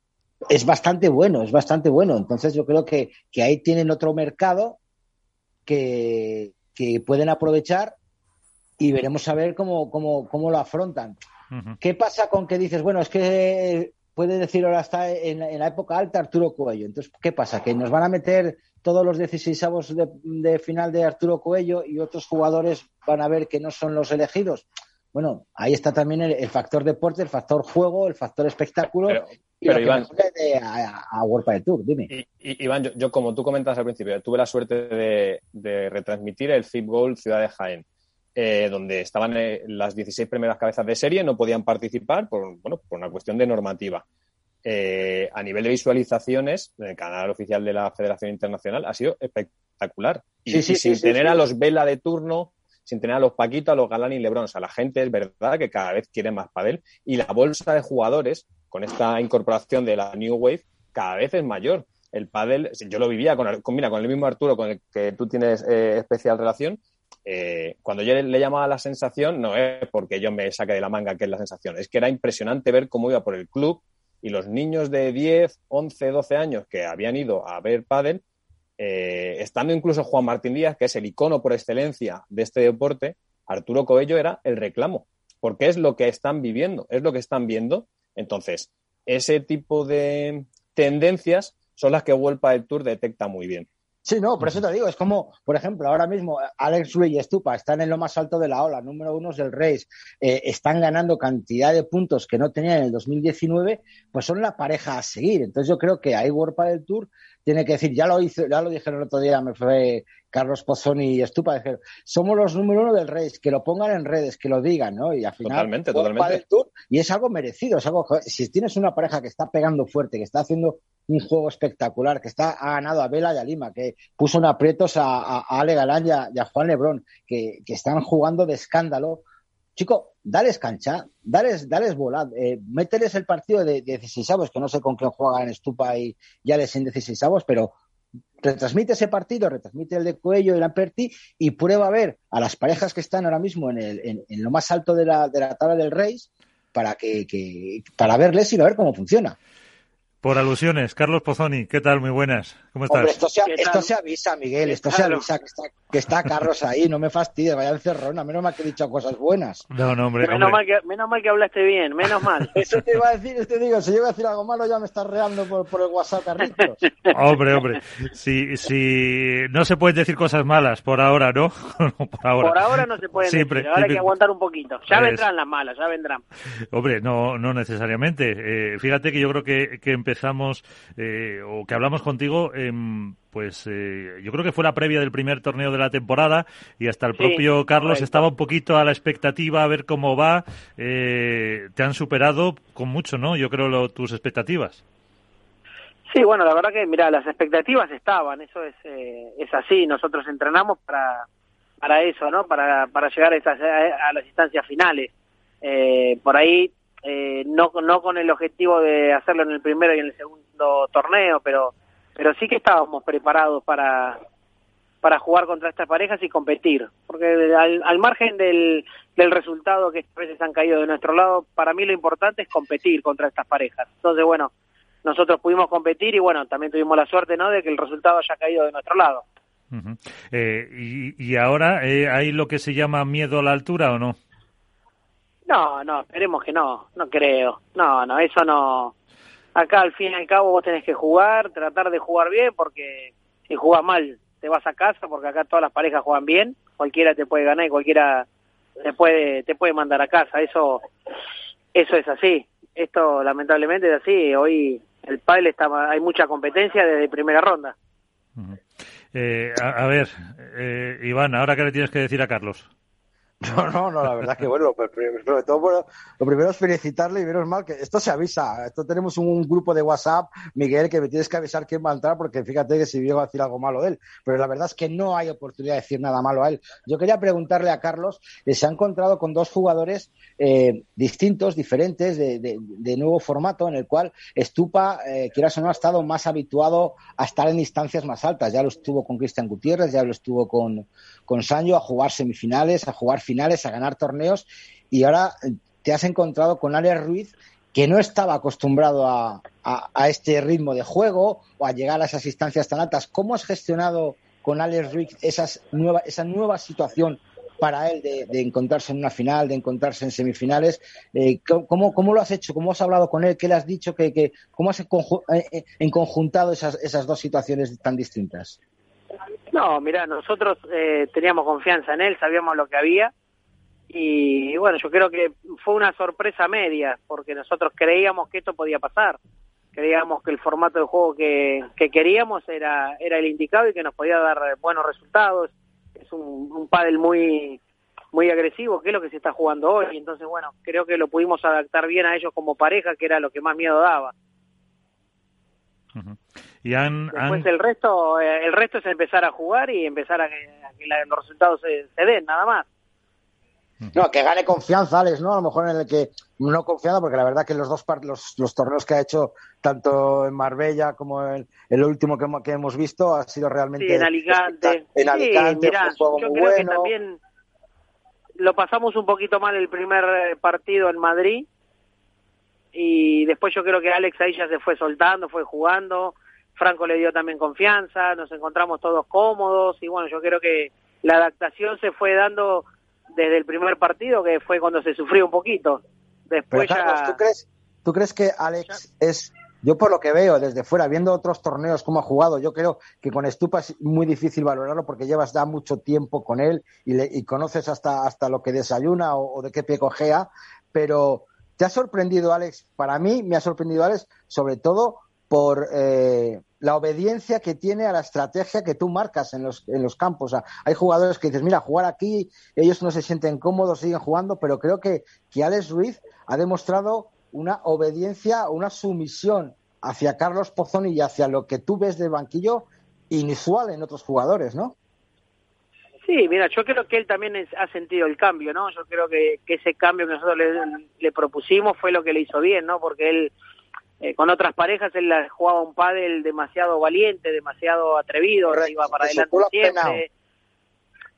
es bastante bueno, es bastante bueno. Entonces yo creo que, ahí tienen otro mercado que pueden aprovechar y veremos a ver cómo, cómo, cómo lo afrontan. ¿Qué pasa con que dices, bueno, es que puede decir ahora está en, la época alta Arturo Coello? Entonces, ¿qué pasa? ¿Que nos van a meter todos los 16 avos de, final de Arturo Coello y otros jugadores van a ver que no son los elegidos? Bueno, ahí está también el, factor deporte, el factor juego, el factor espectáculo. Pero, Iván, a, World Tour, dime. Iván, yo, como tú comentas al principio, tuve la suerte de, de retransmitir el Fit Goal Ciudad de Jaén. Eh, donde estaban eh, las 16 primeras cabezas de serie, no podían participar por, bueno, por una cuestión de normativa. Eh, a nivel de visualizaciones, el canal oficial de la Federación Internacional ha sido espectacular. Y, sin tener a los Vela de turno, sin tener a los Paquito, a los Galán y Lebron. O sea, la gente es verdad que cada vez quiere más padel. Y la bolsa de jugadores, con esta incorporación de la New Wave, cada vez es mayor. El pádel, yo lo vivía con, con, mira, con el mismo Arturo con el que tú tienes especial relación, eh, cuando yo le, llamaba la sensación, no es porque yo me saque de la manga que es la sensación, es que era impresionante ver cómo iba por el club y los niños de 10, 11, 12 años que habían ido a ver pádel, eh, estando incluso Juan Martín Díaz, que es el icono por excelencia de este deporte, Arturo Coello era el reclamo, porque es lo que están viviendo, es lo que están viendo. Entonces, ese tipo de tendencias son las que Vuelpa del Tour detecta muy bien. Sí, no, por eso te digo, es como, por ejemplo, ahora mismo Alex Ruiz y Estupa están en lo más alto de la ola, número uno es el Race, eh, están ganando cantidad de puntos que no tenían en el 2019, pues son la pareja a seguir. Entonces yo creo que hay World del Tour tiene que decir, ya lo hizo, ya lo dijeron el otro día, me fue Carlos Pozzoni y Estupa, dijeron, somos los número uno del Race, que lo pongan en redes, que lo digan, ¿no? Y al final, totalmente, totalmente. y es algo merecido, es algo, si tienes una pareja que está pegando fuerte, que está haciendo un juego espectacular, que está, ha ganado a Vela y a Lima, que puso en aprietos a, Ale Galán y a, Juan Lebrón, que, que, están jugando de escándalo. Chico, dales cancha, dales, dales bola, eh, mételes el partido de, 16 avos, que no sé con quién juegan Estupa y, ya les en 16 avos, pero retransmite ese partido, retransmite el de Cuello y Lamperti y prueba a ver a las parejas que están ahora mismo en, el, en, lo más alto de la, de la tabla del Race para que, que, para verles y ver cómo funciona. Por alusiones, Carlos Pozzoni, ¿qué tal? Muy buenas. ¿Cómo estás? esto, se, avisa, Miguel, esto se avisa que está, que está Carlos ahí, no me fastidies, vaya encerrona, menos mal que he dicho cosas buenas. No, no, hombre. Menos, Mal, que, menos mal que hablaste bien, menos mal. [LAUGHS] Eso te iba a decir, te digo, si yo iba a decir algo malo ya me estás reando por, por el WhatsApp, Carlitos. [LAUGHS] Hombre, hombre, si, si no se pueden decir cosas malas por ahora, ¿no? [LAUGHS] por ahora. Por ahora no se pueden decir, ahora hay que aguantar un poquito. Ya vendrán las malas, ya vendrán. Hombre, no, no necesariamente. Eh, fíjate que yo creo que, que empezamos, eh, o que hablamos contigo, pues eh, yo creo que fue la previa del primer torneo de la temporada y hasta el propio Carlos estaba un poquito a la expectativa a ver cómo va. Eh, te han superado con mucho, ¿no? Yo creo tus expectativas. Sí, bueno, la verdad que, mira, las expectativas estaban, eso es, eh, es así, nosotros entrenamos para, para eso, ¿no? Para, para llegar a, esas, a las instancias finales. Eh, por ahí, eh, no, no con el objetivo de hacerlo en el primero y en el segundo torneo, pero, pero sí que estábamos preparados para, para jugar contra estas parejas y competir, porque al, al margen del, del resultado que a veces han caído de nuestro lado, para mí lo importante es competir contra estas parejas. Entonces, bueno, nosotros pudimos competir y bueno, también tuvimos la suerte, ¿no?, de que el resultado haya caído de nuestro lado. eh, y, y, ahora, eh, ¿hay lo que se llama miedo a la altura o no? No, no, esperemos que no, no creo. No, no, eso no. Acá al fin y al cabo vos tenés que jugar, tratar de jugar bien, porque si jugás mal te vas a casa, porque acá todas las parejas juegan bien, cualquiera te puede ganar y cualquiera te puede, te puede mandar a casa, eso, eso es así. Esto lamentablemente es así, hoy el pádel está, hay mucha competencia desde primera ronda. Eh, a, ver, eh, Iván, ahora qué le tienes que decir a Carlos. [LAUGHS] No, no, no, la verdad que bueno, lo primero es felicitarle y menos mal que esto se avisa. Esto tenemos un, grupo de WhatsApp, Miguel, que me tienes que avisar quién va a entrar porque fíjate que si llego a decir algo malo de él. Pero la verdad es que no hay oportunidad de decir nada malo a él. Yo quería preguntarle a Carlos, que se ha encontrado con dos jugadores eh, distintos, diferentes, de, de, de, nuevo formato, en el cual Estupa, eh, quieras o no, ha estado más habituado a estar en instancias más altas. Ya lo estuvo con Cristian Gutiérrez, ya lo estuvo con, con Sancho, a jugar semifinales, a jugar finales, a ganar torneos, y ahora te has encontrado con Alex Ruiz, que no estaba acostumbrado a, a, a, este ritmo de juego o a llegar a esas instancias tan altas. ¿Cómo has gestionado con Alex Ruiz esas nueva, esa nueva situación para él de, de, encontrarse en una final, de encontrarse en semifinales? Eh, ¿cómo, ¿Cómo lo has hecho? ¿Cómo has hablado con él? ¿Qué le has dicho? que que ¿Cómo has enconjuntado esas, esas dos situaciones tan distintas? No, mira, nosotros eh, teníamos confianza en él, sabíamos lo que había y bueno, yo creo que fue una sorpresa media porque nosotros creíamos que esto podía pasar, creíamos que el formato de juego que, que queríamos era era el indicado y que nos podía dar buenos resultados. Es un, un pádel muy muy agresivo, que es lo que se está jugando hoy. Entonces, bueno, creo que lo pudimos adaptar bien a ellos como pareja, que era lo que más miedo daba. Uh -huh. Y han, Después han... el resto el resto es empezar a jugar y empezar a que, a que la, los resultados se, se, den, nada más. No, que gane confianza, Alex, ¿no? A lo mejor en el que no confianza, porque la verdad que los dos los, los torneos que ha hecho, tanto en Marbella como el, el último que, que, hemos visto, ha sido realmente. Sí, en Alicante. En Alicante, sí, mirá, un yo muy creo bueno. que también lo pasamos un poquito mal el primer partido en Madrid. Y después yo creo que Alex ahí ya se fue soltando, fue jugando. Franco le dio también confianza, nos encontramos todos cómodos y bueno, yo creo que la adaptación se fue dando desde el primer partido, que fue cuando se sufrió un poquito. Después Pero, Carlos, ya... ¿tú crees, ¿tú crees que Alex ya... es, yo por lo que veo desde fuera, viendo otros torneos, cómo ha jugado, yo creo que con Estupa es muy difícil valorarlo porque llevas ya mucho tiempo con él y, le, y conoces hasta, hasta lo que desayuna o, o de qué pie cojea, pero ¿te ha sorprendido Alex? Para mí me ha sorprendido Alex, sobre todo por eh, la obediencia que tiene a la estrategia que tú marcas en los, en los campos. Hay jugadores que dices, mira, jugar aquí, ellos no se sienten cómodos, siguen jugando, pero creo que, que Alex Ruiz ha demostrado una obediencia, una sumisión hacia Carlos Pozzoni y hacia lo que tú ves de banquillo inusual en otros jugadores, ¿no? Sí, mira, yo creo que él también es, ha sentido el cambio, ¿no? Yo creo que, ese cambio que nosotros le, propusimos fue lo que le hizo bien, ¿no? Porque él eh, con otras parejas él jugaba un pádel demasiado valiente, demasiado atrevido, Correcto. iba para adelante siempre.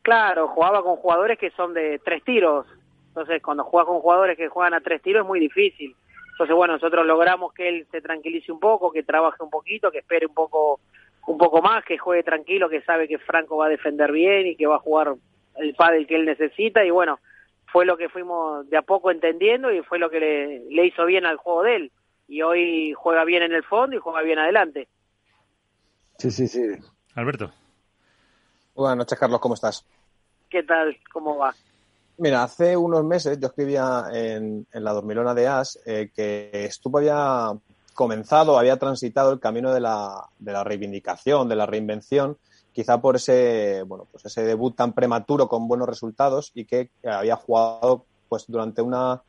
Claro, jugaba con jugadores que son de tres tiros. Entonces, cuando juegas con jugadores que juegan a tres tiros es muy difícil. Entonces, bueno, nosotros logramos que él se tranquilice un poco, que trabaje un poquito, que espere un poco un poco más, que juegue tranquilo, que sabe que Franco va a defender bien y que va a jugar el pádel que él necesita y bueno, fue lo que fuimos de a poco entendiendo y fue lo que le, le hizo bien al juego de él y hoy juega bien en el fondo y juega bien adelante. Sí, sí, sí. Alberto. Buenas noches, Carlos, ¿cómo estás? ¿Qué tal? ¿Cómo va? Mira, hace unos meses yo escribía en, en la dormilona de As eh, que Stupa había comenzado, había transitado el camino de la, de la reivindicación, de la reinvención, quizá por ese, bueno, pues ese debut tan prematuro con buenos resultados y que había jugado pues durante una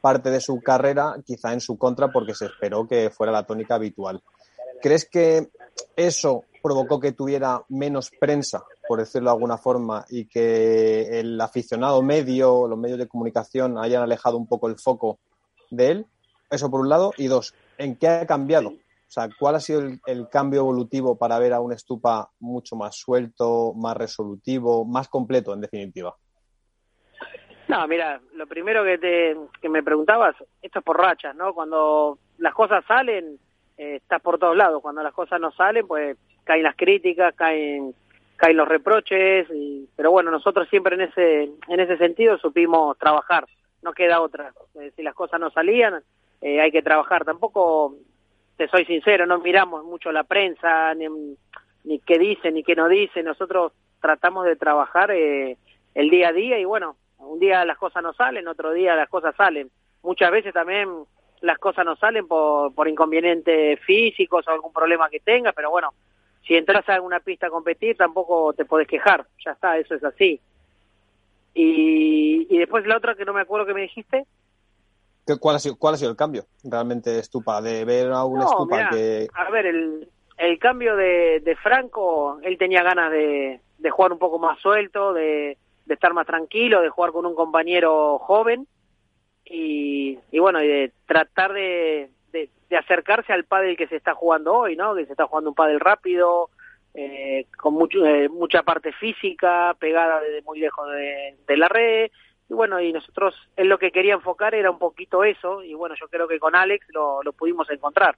parte de su carrera quizá en su contra porque se esperó que fuera la tónica habitual. ¿crees que eso provocó que tuviera menos prensa, por decirlo de alguna forma, y que el aficionado medio, los medios de comunicación hayan alejado un poco el foco de él? Eso por un lado. Y dos, ¿en qué ha cambiado? O sea, ¿cuál ha sido el, el cambio evolutivo para ver a un Estupa mucho más suelto, más resolutivo, más completo, en definitiva? No, mira, lo primero que, te, que me preguntabas, esto es por rachas, ¿no? Cuando las cosas salen, eh, estás por todos lados. Cuando las cosas no salen, pues caen las críticas, caen caen los reproches, y, pero bueno, nosotros siempre en ese en ese sentido supimos trabajar, no queda otra. Eh, si las cosas no salían, eh, hay que trabajar. Tampoco, te soy sincero, no miramos mucho la prensa, ni, ni qué dice, ni qué no dice. Nosotros tratamos de trabajar eh, el día a día y bueno, un día las cosas no salen, otro día las cosas salen. Muchas veces también las cosas no salen por, por inconvenientes físicos o algún problema que tenga, pero bueno, si entras a una pista a competir tampoco te podés quejar, ya está, eso es así. Y, y después la otra que no me acuerdo que me dijiste. ¿Qué- ¿Cuál ha, sido, ¿Cuál ha sido el cambio realmente de Estupa? De ver a un No, Estupa mirá, que... A ver, el, el cambio de, de Franco, él tenía ganas de, de jugar un poco más suelto, de, de estar más tranquilo, de jugar con un compañero joven y, y bueno, y de tratar de, de, acercarse al pádel que se está jugando hoy, ¿no? Que se está jugando un pádel rápido, eh, con mucho, eh, mucha parte física, pegada desde muy lejos de, de la red. Y bueno, y nosotros, él lo que quería enfocar era un poquito eso, y bueno, yo creo que con Alex lo, lo pudimos encontrar.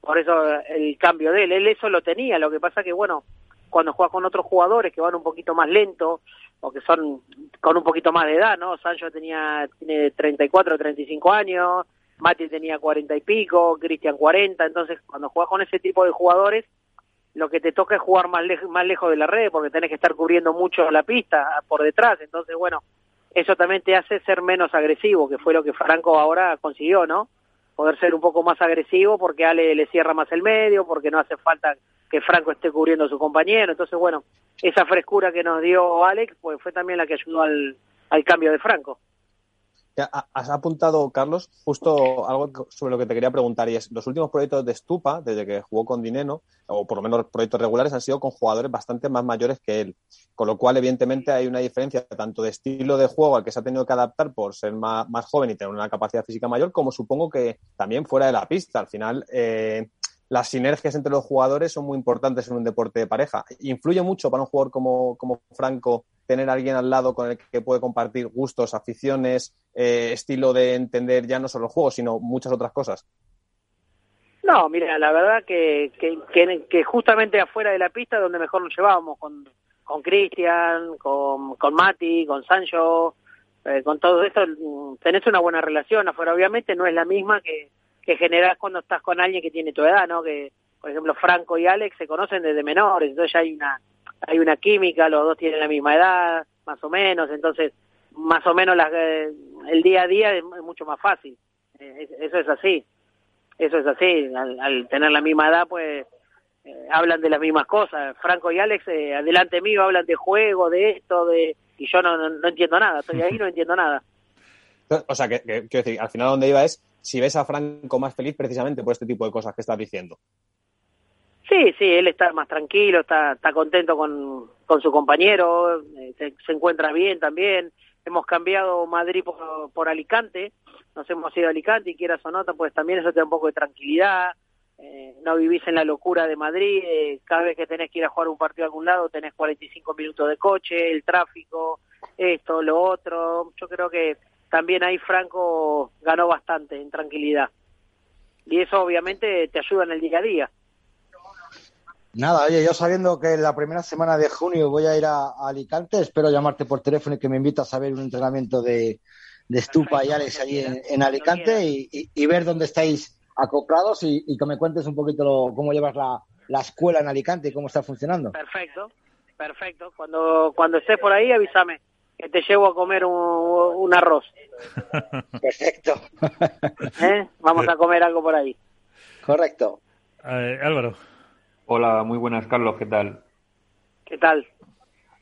Por eso eh, el cambio de él, él eso lo tenía, lo que pasa que bueno, cuando juega con otros jugadores que van un poquito más lento o que son con un poquito más de edad, ¿no? Sancho tenía tiene 34, 35 años, Mati tenía 40 y pico, Cristian 40, entonces cuando juegas con ese tipo de jugadores, lo que te toca es jugar más, más lejos de la red porque tenés que estar cubriendo mucho la pista por detrás, entonces bueno, eso también te hace ser menos agresivo, que fue lo que Franco ahora consiguió, ¿no? Poder ser un poco más agresivo porque Ale le cierra más el medio, porque no hace falta que Franco esté cubriendo a su compañero. Entonces, bueno, esa frescura que nos dio Alex pues fue también la que ayudó al, al cambio de Franco. Has apuntado, Carlos, justo algo sobre lo que te quería preguntar y es, los últimos proyectos de Stupa, desde que jugó con Dineno, o por lo menos proyectos regulares, han sido con jugadores bastante más mayores que él. Con lo cual, evidentemente, hay una diferencia tanto de estilo de juego al que se ha tenido que adaptar por ser más, más joven y tener una capacidad física mayor, como supongo que también fuera de la pista. Al final, eh, las sinergias entre los jugadores son muy importantes en un deporte de pareja. Influye mucho para un jugador como, como Franco tener a alguien al lado con el que puede compartir gustos, aficiones, eh, estilo de entender ya no solo el juego, sino muchas otras cosas. No, mira, la verdad que, que, justamente afuera de la pista donde mejor nos llevábamos, con con Cristian, con, con Mati, con Sancho, eh, con todo esto, mm, tenés una buena relación afuera. Obviamente no es la misma que, que generás cuando estás con alguien que tiene tu edad, ¿no? Que, por ejemplo, Franco y Alex se conocen desde menores, entonces hay una, hay una química, los dos tienen la misma edad, más o menos, entonces más o menos las, eh, el día a día es, mucho más fácil. Eh, es- eso es así. Eso es así. Al, al tener la misma edad, pues eh, hablan de las mismas cosas. Franco y Alex, eh, adelante mío, hablan de juego, de esto, de y yo no, no, no entiendo nada. Estoy ahí no entiendo nada. [LAUGHS] O sea, que, que- quiero decir, al final donde iba es si ves a Franco más feliz precisamente por este tipo de cosas que estás diciendo. Sí, sí, él está más tranquilo, está, está contento con, su compañero, eh, se, se encuentra bien también. Hemos cambiado Madrid por, por Alicante, nos hemos ido a Alicante y quieras o no, pues también eso te da un poco de tranquilidad. Eh, no vivís en la locura de Madrid, eh, cada vez que tenés que ir a jugar un partido a algún lado tenés 45 minutos de coche, el tráfico, esto, lo otro. Yo creo que también ahí Franco ganó bastante en tranquilidad. Y eso obviamente te ayuda en el día a día. Nada, oye, yo sabiendo que la primera semana de junio voy a ir a, a Alicante, espero llamarte por teléfono y que me invitas a ver un entrenamiento de, de Stupa y Alex allí en, en Alicante y, y- y ver dónde estáis acoplados y, y que me cuentes un poquito lo- cómo llevas la, la escuela en Alicante y cómo está funcionando. Perfecto, perfecto. Cuando cuando estés por ahí, avísame, que te llevo a comer un, un arroz. [LAUGHS] Perfecto. ¿eh? Vamos a comer algo por ahí. Correcto. Eh, Álvaro. Hola, muy buenas, Carlos, ¿qué tal? ¿Qué tal?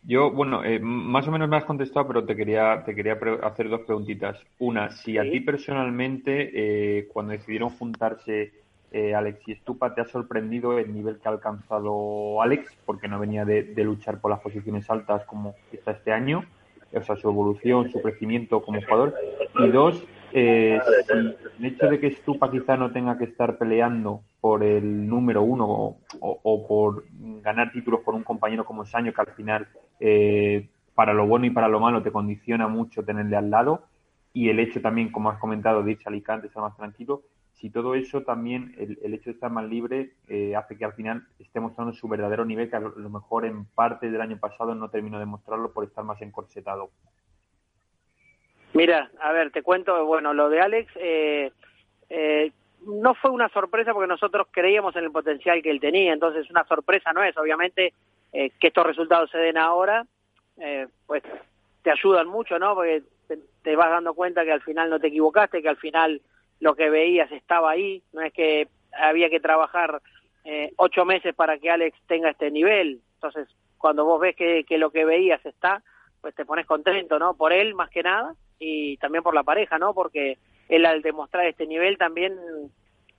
Yo, bueno, eh, más o menos me has contestado, pero te quería, te quería hacer dos preguntitas. Una, si a ti personalmente, eh, cuando decidieron juntarse eh, Alex y Stupa, ¿te ha sorprendido el nivel que ha alcanzado Alex? Porque no venía de, luchar por las posiciones altas como está este año, o sea, su evolución, su crecimiento como jugador. Y dos, eh, el hecho de que Stupa quizá no tenga que estar peleando por el número uno o, por ganar títulos por un compañero como Saño, que al final, eh, para lo bueno y para lo malo, te condiciona mucho tenerle al lado, y el hecho también, como has comentado, de irse a Alicante, estar más tranquilo, si todo eso también, el, hecho de estar más libre, eh, hace que al final esté mostrando su verdadero nivel, que a lo, mejor en parte del año pasado no terminó de mostrarlo por estar más encorsetado. Mira, a ver, te cuento, bueno, lo de Alex, eh, eh, no fue una sorpresa porque nosotros creíamos en el potencial que él tenía, entonces una sorpresa no es, obviamente, que estos resultados se den ahora, pues te ayudan mucho, ¿no? Porque te, vas dando cuenta que al final no te equivocaste, que al final lo que veías estaba ahí, no es que había que trabajar eh, ocho meses para que Alex tenga este nivel, entonces cuando vos ves que, lo que veías está, pues te pones contento, ¿no? Por él más que nada y también por la pareja, ¿no? Porque él al demostrar este nivel también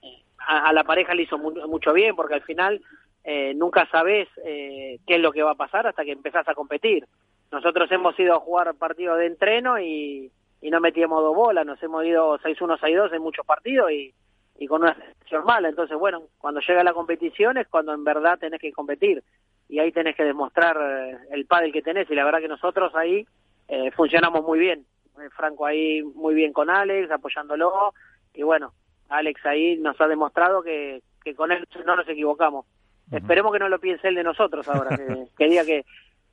eh, a, la pareja le hizo mucho bien, porque al final eh, nunca sabes qué es lo que va a pasar hasta que empezás a competir. Nosotros hemos ido a jugar partidos de entreno y, y no metíamos dos bolas, nos hemos ido 6-1, 6-2 en muchos partidos y, y con una situación mala. Entonces, bueno, cuando llega la competición es cuando en verdad tenés que competir y ahí tenés que demostrar eh, el pádel que tenés y la verdad que nosotros ahí eh, funcionamos muy bien. Eh, Franco ahí muy bien con Alex, apoyándolo y bueno, Alex ahí nos ha demostrado que, que con él no nos equivocamos. Esperemos que no lo piense él de nosotros ahora, que, que diga que,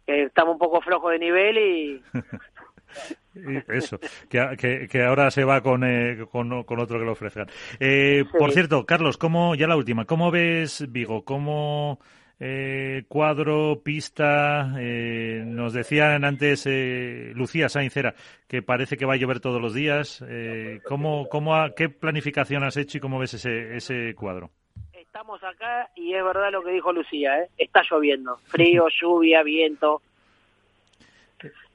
que estamos un poco flojos de nivel y... [LAUGHS] Eso, que, que, ahora se va con, eh, con, otro que lo ofrezcan. Eh, Por cierto, Carlos, ¿cómo, ya la última, ¿cómo ves Vigo? ¿Cómo eh, cuadro, pista? Eh, nos decían antes Lucía Saincera que parece que va a llover todos los días. ¿cómo, cómo ¿Qué planificación has hecho y cómo ves ese, ese cuadro? estamos acá y es verdad lo que dijo Lucía, ¿eh? está lloviendo, frío, [LAUGHS] lluvia, viento.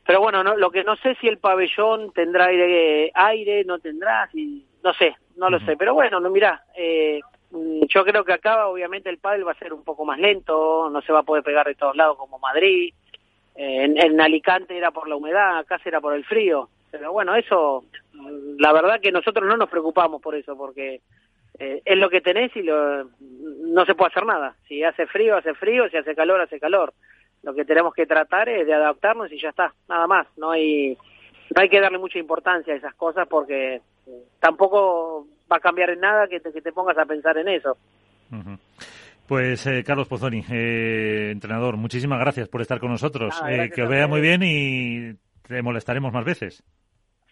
Pero bueno, no, lo que no sé si el pabellón tendrá aire, aire no tendrá, si, no sé, no lo sé. Pero bueno, no mirá, eh, yo creo que acá obviamente el pádel va a ser un poco más lento, no se va a poder pegar de todos lados como Madrid. Eh, en, Alicante era por la humedad, acá será por el frío. Pero bueno, eso, la verdad que nosotros no nos preocupamos por eso, porque eh, es lo que tenés y lo, no se puede hacer nada. Si hace frío, hace frío, si hace calor, hace calor. Lo que tenemos que tratar es de adaptarnos y ya está, nada más. No hay, no hay que darle mucha importancia a esas cosas porque tampoco va a cambiar en nada que te, que te pongas a pensar en eso. Pues eh, Carlos Pozzoni, eh, entrenador, muchísimas gracias por estar con nosotros. que os vea muy bien y te molestaremos más veces.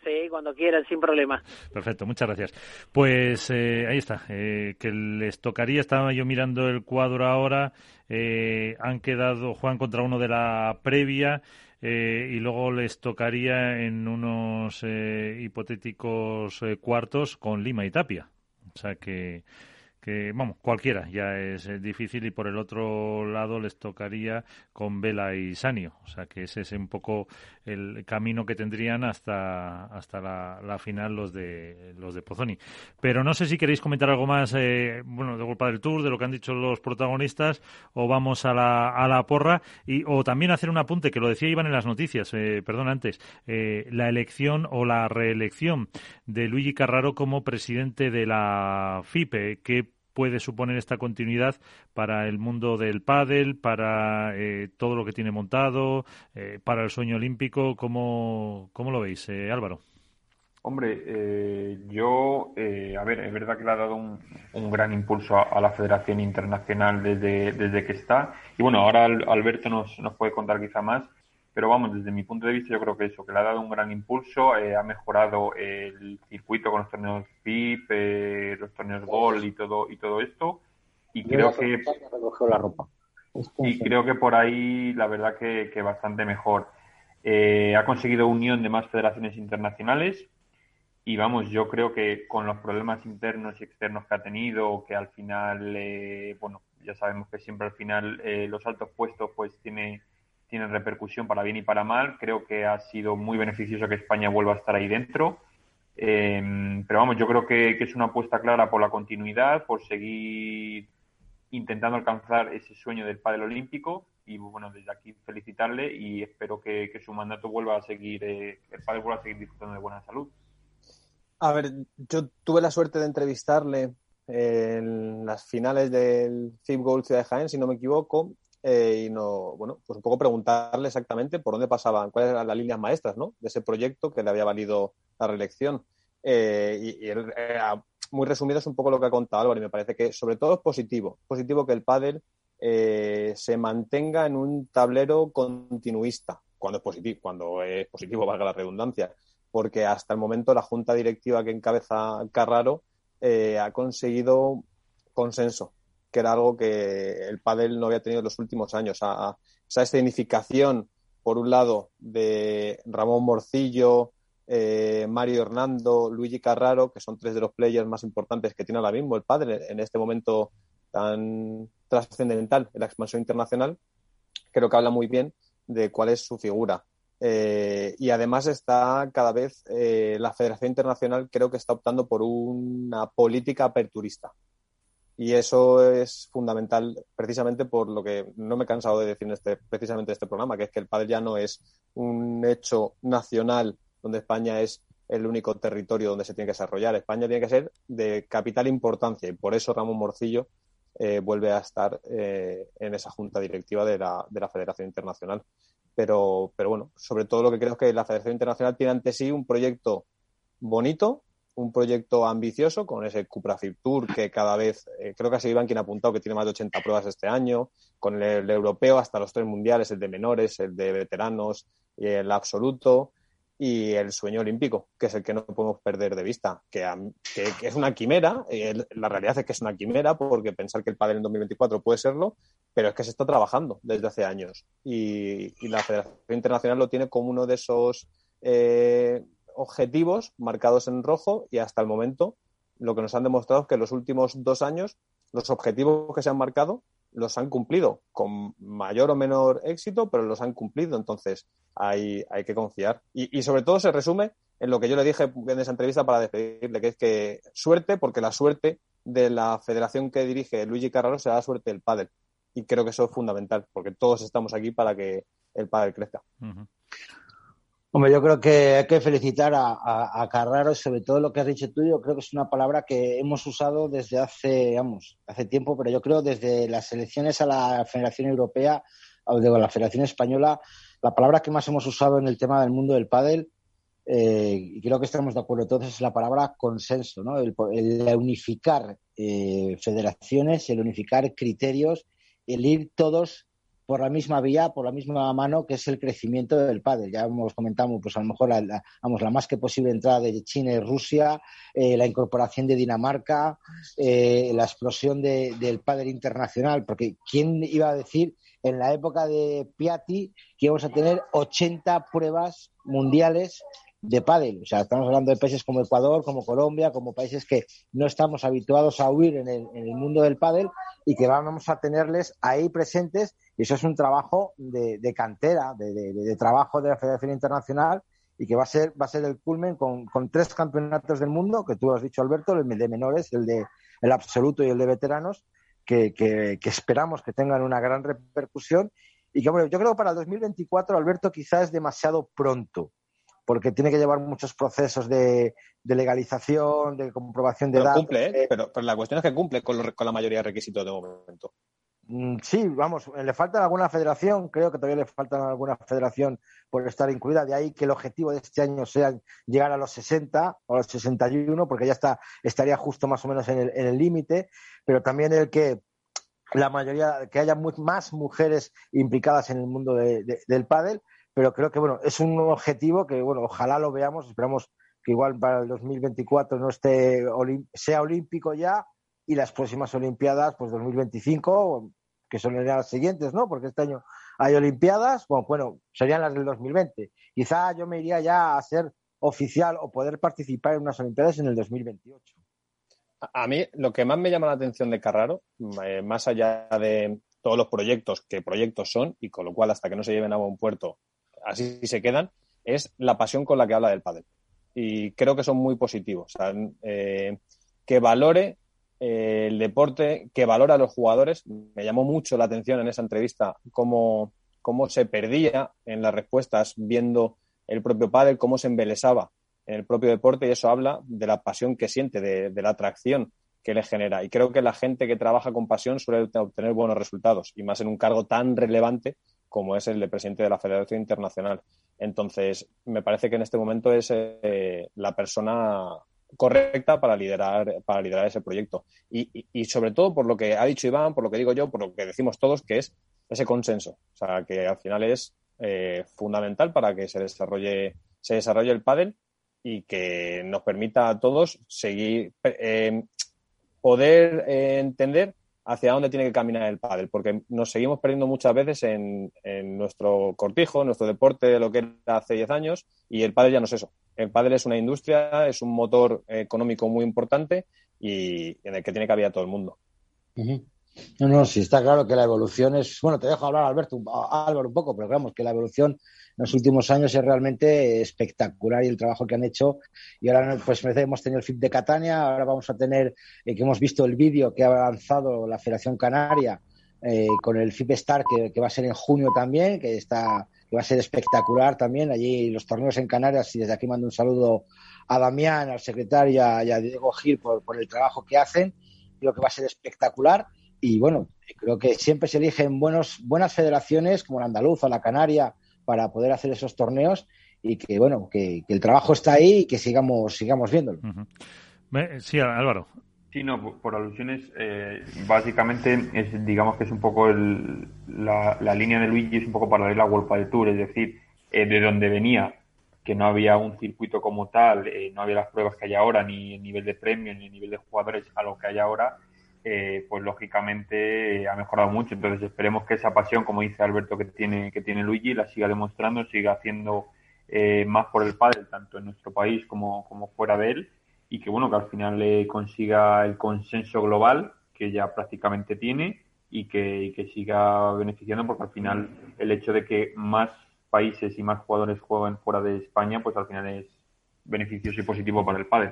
Sí, cuando quieran, sin problema. Perfecto, muchas gracias. Pues eh, ahí está, eh, que les tocaría, estaba yo mirando el cuadro ahora, eh, han quedado Juan contra uno de la previa y luego les tocaría en unos hipotéticos cuartos con Lima y Tapia. O sea que que, vamos, cualquiera ya es eh, difícil y por el otro lado les tocaría con Vela y Sanio. O sea que ese es un poco el camino que tendrían hasta, hasta la, final los de, los de Pozzoni. Pero no sé si queréis comentar algo más, eh, bueno, de culpa del Tour, de lo que han dicho los protagonistas, o vamos a la, a la porra, y, o también hacer un apunte, que lo decía Iván en las noticias, eh, perdón, antes, la elección o la reelección de Luigi Carraro como presidente de la FIPE, que puede suponer esta continuidad para el mundo del pádel, para eh, todo lo que tiene montado, eh, para el sueño olímpico. ¿Cómo, cómo lo veis, eh, Álvaro? Hombre, yo, a ver, es verdad que le ha dado un, gran impulso a, la Federación Internacional desde, desde que está. Y bueno, ahora Alberto nos, nos puede contar quizá más. Pero vamos, desde mi punto de vista, yo creo que eso, que le ha dado un gran impulso, eh, ha mejorado el circuito con los torneos PIP, eh, los torneos Gol y todo y todo esto. Y creo que la ropa. y creo que por ahí la verdad que, que bastante mejor. Eh, ha conseguido unión de más federaciones internacionales y vamos, yo creo que con los problemas internos y externos que ha tenido, que al final, bueno, ya sabemos que siempre al final los altos puestos pues tiene tiene repercusión para bien y para mal. Creo que ha sido muy beneficioso que España vuelva a estar ahí dentro. Em, pero vamos, yo creo que, es una apuesta clara por la continuidad, por seguir intentando alcanzar ese sueño del pádel olímpico y bueno, desde aquí felicitarle y espero que, su mandato vuelva a seguir, eh, el pádel vuelva a seguir disfrutando de buena salud. A ver, yo tuve la suerte de entrevistarle en las finales del FIB Gold Ciudad de Jaén, si no me equivoco, eh, y no, bueno, pues un poco preguntarle exactamente por dónde pasaban, cuáles eran las líneas maestras, ¿no? De ese proyecto que le había valido la reelección. Eh, y, muy resumido es un poco lo que ha contado Álvaro y me parece que sobre todo es positivo, positivo que el pádel eh, se mantenga en un tablero continuista, cuando es positivo, cuando es positivo, valga la redundancia, porque hasta el momento la junta directiva que encabeza Carraro ha conseguido consenso que era algo que el pádel no había tenido en los últimos años. Esa escenificación, por un lado, de Ramón Morcillo, eh, Mario Hernando, Luigi Carraro, que son tres de los players más importantes que tiene ahora mismo el padre en este momento tan trascendental en la expansión internacional, creo que habla muy bien de cuál es su figura. Eh, y además está cada vez eh, la Federación Internacional creo que está optando por una política aperturista. Y eso es fundamental precisamente por lo que no me he cansado de decir en este, precisamente este programa, que es que el padre ya no es un hecho nacional donde España es el único territorio donde se tiene que desarrollar. España tiene que ser de capital importancia y por eso Ramón Morcillo eh, vuelve a estar eh, en esa junta directiva de la, de la Federación Internacional. Pero, pero bueno, sobre todo lo que creo es que la Federación Internacional tiene ante sí un proyecto bonito, un proyecto ambicioso con ese Cupra Tour que cada vez, eh, creo que ha sido quien ha apuntado que tiene más de 80 pruebas este año, con el, europeo hasta los tres mundiales, el de menores, el de veteranos y el absoluto y el sueño olímpico, que es el que no podemos perder de vista, que, es una quimera, la realidad es que es una quimera porque pensar que el pádel en 2024 puede serlo, pero es que se está trabajando desde hace años y, la Federación Internacional lo tiene como uno de esos eh, objetivos marcados en rojo y hasta el momento lo que nos han demostrado es que en los últimos dos años los objetivos que se han marcado los han cumplido con mayor o menor éxito, pero los han cumplido. Entonces hay, hay que confiar. Y, sobre todo se resume en lo que yo le dije en esa entrevista para despedirle, que es que suerte, porque la suerte de la federación que dirige Luigi Carraro será la suerte del pádel. Y creo que eso es fundamental, porque todos estamos aquí para que el pádel crezca. Hombre, yo creo que hay que felicitar a, a, Carraro, sobre todo lo que has dicho tú. Yo creo que es una palabra que hemos usado desde hace, vamos, hace tiempo, pero yo creo desde las elecciones a la Federación Europea o de la Federación Española, la palabra que más hemos usado en el tema del mundo del pádel, eh, y creo que estamos de acuerdo todos, es la palabra consenso, ¿no? El, unificar eh, federaciones, el unificar criterios, el ir todos por la misma vía, por la misma mano, que es el crecimiento del pádel. Ya hemos comentado, pues a lo mejor la, la más que posible entrada de China y Rusia, eh, la incorporación de Dinamarca, eh, la explosión del pádel internacional, porque ¿quién iba a decir en la época de Piatti que íbamos a tener 80 pruebas mundiales de pádel. O sea, estamos hablando de países como Ecuador, como Colombia, como países que no estamos habituados a huir en el, mundo del pádel y que vamos a tenerles ahí presentes. Y eso es un trabajo de, cantera, de, trabajo de la Federación Internacional y que va a ser, va a ser el culmen con, tres campeonatos del mundo, que tú has dicho, Alberto, el de menores, el de el absoluto y el de veteranos, que, que, que esperamos que tengan una gran repercusión. Y que, bueno, yo creo que para el 2024, Alberto, quizás es demasiado pronto porque tiene que llevar muchos procesos de, legalización, de comprobación de pero datos. Cumple, ¿eh? pero, la cuestión es que cumple con, la mayoría de requisitos de momento. Mm, sí, vamos, le falta alguna federación, creo que todavía le falta alguna federación por estar incluida, de ahí que el objetivo de este año sea llegar a los 60 o a los 61, porque ya está, estaría justo más o menos en el límite, pero también el que la mayoría, que haya más mujeres implicadas en el mundo del pádel, pero creo que bueno, es un objetivo que bueno, ojalá lo veamos, esperamos que igual para el 2024 no esté sea olímpico ya y las próximas olimpiadas pues 2025 que son las siguientes, ¿no? Porque este año hay olimpiadas, bueno, bueno, serían las del 2020. Quizá yo me iría ya a ser oficial o poder participar en unas olimpiadas en el 2028. A mí lo que más me llama la atención de Carraro, eh, más allá de todos los proyectos que proyectos son, y con lo cual hasta que no se lleven a buen puerto así se quedan, es la pasión con la que habla del pádel. y creo que son muy positivos. Eh, que valore eh, el deporte, que valora a los jugadores. Me llamó mucho la atención en esa entrevista cómo, cómo se perdía en las respuestas viendo el propio padre, cómo se embelesaba en el propio deporte y eso habla de la pasión que siente, de la atracción que le genera. Y creo que la gente que trabaja con pasión suele obtener buenos resultados y más en un cargo tan relevante como es el de presidente de la Federación Internacional. Entonces, me parece que en este momento es eh, la persona correcta para liderar, para liderar ese proyecto. Y, y, sobre todo por lo que ha dicho Iván, por lo que digo yo, por lo que decimos todos, que es ese consenso. O sea, que al final es eh, fundamental para que se desarrolle, se desarrolle el pádel y que nos permita a todos seguir, eh, poder entender hacia dónde tiene que caminar el pádel, porque nos seguimos perdiendo muchas veces en, nuestro cortijo, en nuestro deporte, de lo que era hace 10 años, y el pádel ya no es eso. El pádel es una industria, es un motor económico muy importante y en el que tiene cabida todo el mundo. No, no, sí está claro que la evolución es. Bueno, te dejo hablar, Alberto, Álvaro, un poco, pero digamos que la evolución en los últimos años es realmente espectacular y el trabajo que han hecho. Y ahora pues hemos tenido el FIP de Catania, ahora vamos a tener, eh, que hemos visto el vídeo que ha lanzado la Federación Canaria eh, con el FIP Star, que, va a ser en junio también, que está que va a ser espectacular también. Allí los torneos en Canarias, y desde aquí mando un saludo a Damián, al secretario y a, Diego Gil por, por el trabajo que hacen. Creo que va a ser espectacular y bueno, creo que siempre se eligen buenos, buenas federaciones como la andaluza, la canaria, para poder hacer esos torneos y que bueno, que, el trabajo está ahí y que sigamos, sigamos viéndolo. Sí, Álvaro. Sí, no, por alusiones, eh, básicamente es, digamos que es un poco el, la, línea de Luigi es un poco paralela a World del Tour, es decir, eh, de donde venía, que no había un circuito como tal, eh, no había las pruebas que hay ahora, ni el nivel de premio, ni el nivel de jugadores a lo que hay ahora, eh, pues lógicamente ha mejorado mucho. Entonces esperemos que esa pasión, como dice Alberto, que tiene, que tiene Luigi, la siga demostrando, siga haciendo eh, más por el pádel, tanto en nuestro país como, como fuera de él, y que bueno, que al final le consiga el consenso global que ya prácticamente tiene y que, que siga beneficiando, porque al final el hecho de que más países y más jugadores jueguen fuera de España, pues al final es beneficioso y positivo para el pádel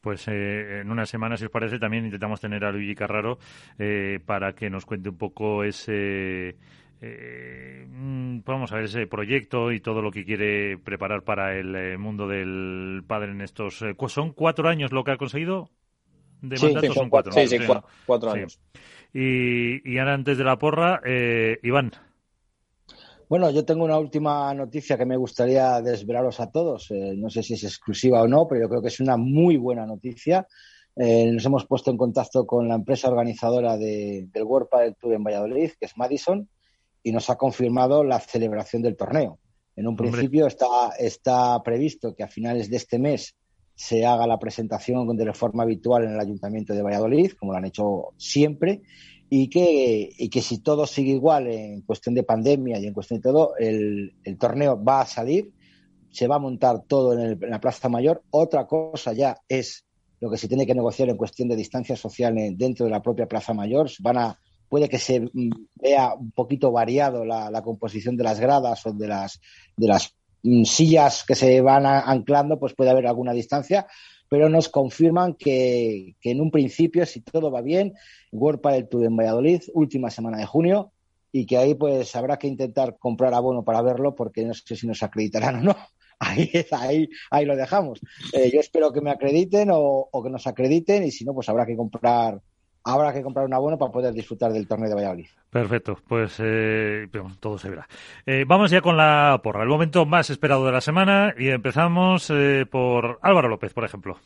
pues eh, en una semana, si os parece, también intentamos tener a Luigi Carraro eh, para que nos cuente un poco ese, eh, mm, vamos a ver, ese proyecto y todo lo que quiere preparar para el eh, mundo del padre en estos... ¿Son cuatro años lo que ha conseguido? De sí, son cuatro, sí, sí, cuatro, años. Y, y ahora antes de la porra, Iván. Bueno, yo tengo una última noticia que me gustaría desvelaros a todos. Eh, no sé si es exclusiva o no, pero yo creo que es una muy buena noticia. Eh, nos hemos puesto en contacto con la empresa organizadora del World Padel Tour en Valladolid, que es Madison, y nos ha confirmado la celebración del torneo. En un principio está, está previsto que a finales de este mes se haga la presentación de forma habitual en el Ayuntamiento de Valladolid, como lo han hecho siempre, y que, y que si todo sigue igual en cuestión de pandemia y en cuestión de todo, el, el torneo va a salir, se va a montar todo en, la Plaza Mayor. Otra cosa ya es lo que se tiene que negociar en cuestión de distancia social dentro de la propia Plaza Mayor. Van a, puede que se mm, vea un poquito variado la, la composición de las gradas o de las, de las mm, sillas que se van anclando, pues puede haber alguna distancia, pero nos confirman que, en un principio, si todo va bien, World Padel Tour en Valladolid, última semana de junio, y que ahí pues habrá que intentar comprar abono para verlo porque no sé si nos acreditarán o no. [LAUGHS] Ahí, ahí, ahí lo dejamos. Eh, yo espero que me acrediten o, que nos acrediten y si no, pues habrá que comprar habrá que comprar un abono para poder disfrutar del torneo de Valladolid. Perfecto, pues eh, todo se verá. Eh, vamos ya con la porra, el momento más esperado de la semana y empezamos eh, por Álvaro López, por ejemplo.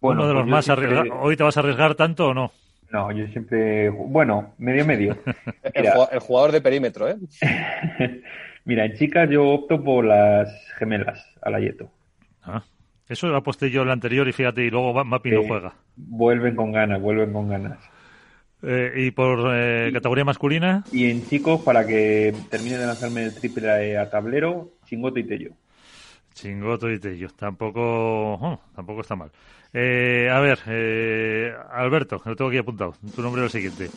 Uno de los pues más arriesgados. ¿Hoy te vas a arriesgar tanto o no? No, yo siempre, bueno, medio medio. [LAUGHS] el, jugador de perímetro, ¿eh? [LAUGHS] Mira, en chicas yo opto por las gemelas, a la Yeto. Ah, eso lo aposté yo el anterior y fíjate, y luego Mapi no juega. Vuelven con ganas, vuelven con ganas. Eh, ¿Y por eh, categoría masculina? Y en chicos, para que termine de lanzarme el triple a tablero, Chingoto y Tello. Chingoto y Tello, tampoco, oh, tampoco está mal. Eh, a ver, Alberto, lo tengo aquí apuntado. Tu nombre es el siguiente.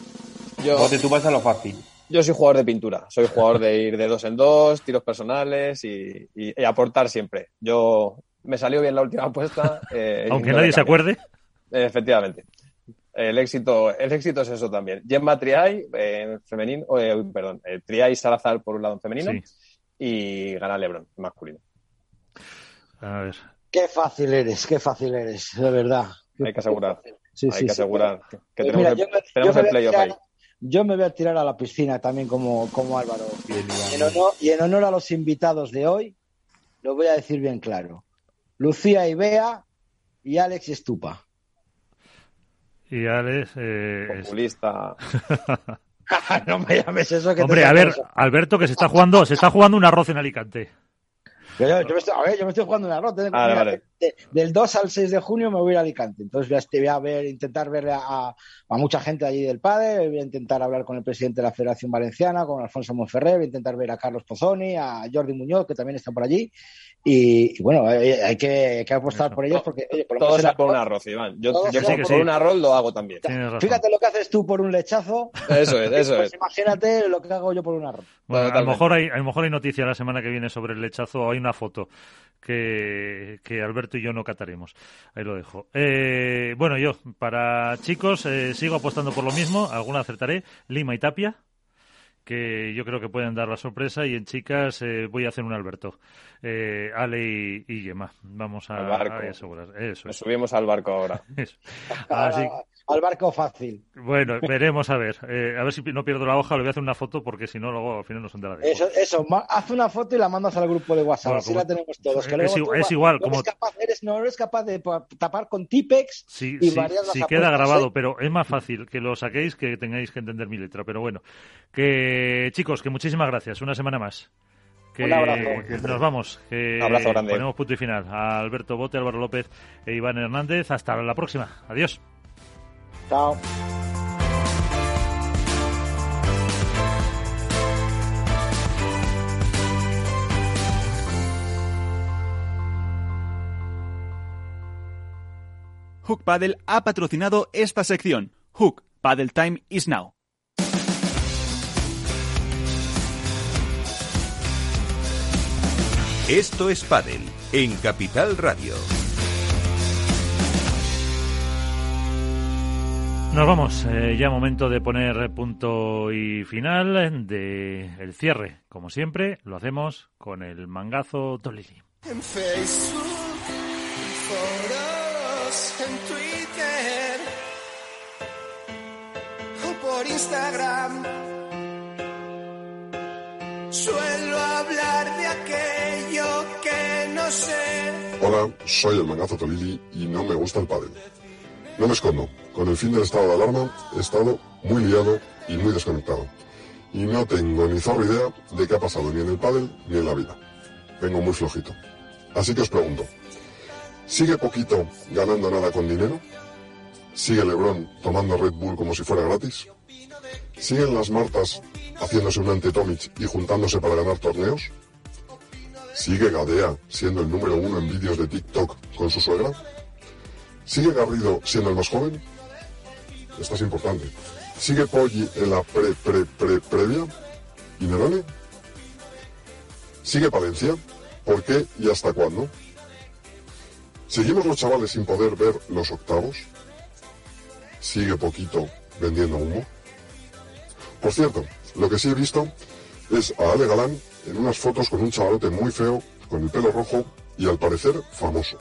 Yo, tú vas a lo fácil. Yo soy jugador de pintura, soy jugador de ir de dos en dos, tiros personales y aportar siempre. Yo me salió bien la última apuesta. eh, Aunque no nadie se acuerde. Efectivamente. El éxito, el éxito es eso también. Gemma Triay eh, en femenino, eh, perdón, eh, Triay Salazar por un lado en femenino Sí. y gana Lebron en masculino. A ver. Qué fácil eres, qué fácil eres, de verdad. Hay que asegurar, Sí, hay sí, que sí. asegurar que, que Pues tenemos, mira, el, yo me- tenemos yo el me voy a playoff ahí. tirar- Yo me voy a tirar a la piscina también como, como Álvaro. Y en, honor, y en honor a los invitados de hoy, lo voy a decir bien claro. Lucía y Bea y Alex Estupa. Y Alex. eh, es- Populista. [LAUGHS] no me llames eso que te Hombre, a ver. Alberto, que se está jugando, se está jugando un arroz en Alicante. Yo, yo- yo me estoy, a ver, yo me estoy jugando Mira, vale. de- del 2 al 6 de junio me voy a ir a Alicante. Entonces voy a, este, voy a ver, intentar ver a, mucha gente allí del PADE, voy a intentar hablar con el presidente de la Federación Valenciana, con Alfonso Monferrer, voy a intentar ver a Carlos Pozzoni, a Jordi Muñoz, que también está por allí. Y, y bueno, hay, hay que, hay que apostar Eso. por ellos porque, oye, por lo Todo menos sea el por un arroz- Iván. Yo, yo sea por, sí. un arroz lo hago también. Fíjate lo que haces tú por un lechazo. Eso es, eso pues es. imagínate lo que hago yo por un arroz. Bueno, a lo mejor hay, a lo mejor hay noticia la semana que viene sobre el lechazo o hay una foto que, que Alberto y yo no cataremos. Ahí lo dejo. Eh, bueno, yo, para chicos, eh, sigo apostando por lo mismo. Alguna acertaré. Lima y Tapia, que yo creo que pueden dar la sorpresa. Y en chicas eh, voy a hacer un Alberto. Eh, Ale y, y Gemma. Vamos a, Al barco. a asegurar. Eso Nos subimos al barco ahora. [LAUGHS] eso. Así- Al barco fácil. bueno, veremos a ver. Eh, a ver si no pierdo la hoja. Le voy a hacer una foto porque si no, luego al final no se entera de Eso, eso, haz una foto y la mandas al grupo de WhatsApp, Bueno, así como- la tenemos todos. Que es luego igu- tú es va- igual, no como- eres capaz, eres, no eres capaz de pa- tapar con Tipex Sí, y sí, varias las sí apuestas, queda grabado, ¿eh? pero es más fácil que lo saquéis que tengáis que entender mi letra. Pero bueno, que chicos, que muchísimas gracias. Una semana más. Que Un abrazo. nos vamos. Que Abrazo grande. Ponemos punto y final. A Alberto Bote, Álvaro López e Iván Hernández. Hasta la próxima. Adiós. Chao. Hook Paddle ha patrocinado esta sección. Hook Paddle Time is now. Esto es Padel en Capital Radio. Nos vamos. eh, ya momento de poner punto y final de el cierre. Como siempre, lo hacemos con el mangazo Tolili. En Facebook, en foros, en Twitter o por Instagram. Suelo Hola, soy el mangazo Tolili y no me gusta el pádel. No me escondo, con el fin del estado de alarma he estado muy liado y muy desconectado. Y no tengo ni zorra idea de qué ha pasado ni en el pádel ni en la vida. Vengo muy flojito. Así que os pregunto, ¿sigue Poquito ganando nada con dinero? ¿Sigue Lebron tomando Red Bull como si fuera gratis? ¿Siguen las Martas haciéndose un ante y juntándose para ganar torneos? ¿Sigue Gadea siendo el número uno en vídeos de TikTok con su suegra? ¿Sigue Garrido siendo el más joven? Esto es importante. ¿Sigue Poggi en la pre, pre, pre, previa? ¿Y Nerone? ¿Sigue Palencia? ¿Por qué y hasta cuándo? ¿Seguimos los chavales sin poder ver los octavos? ¿Sigue Poquito vendiendo humo? Por cierto, lo que sí he visto es a Ale Galán en unas fotos con un chavalote muy feo, con el pelo rojo y al parecer famoso,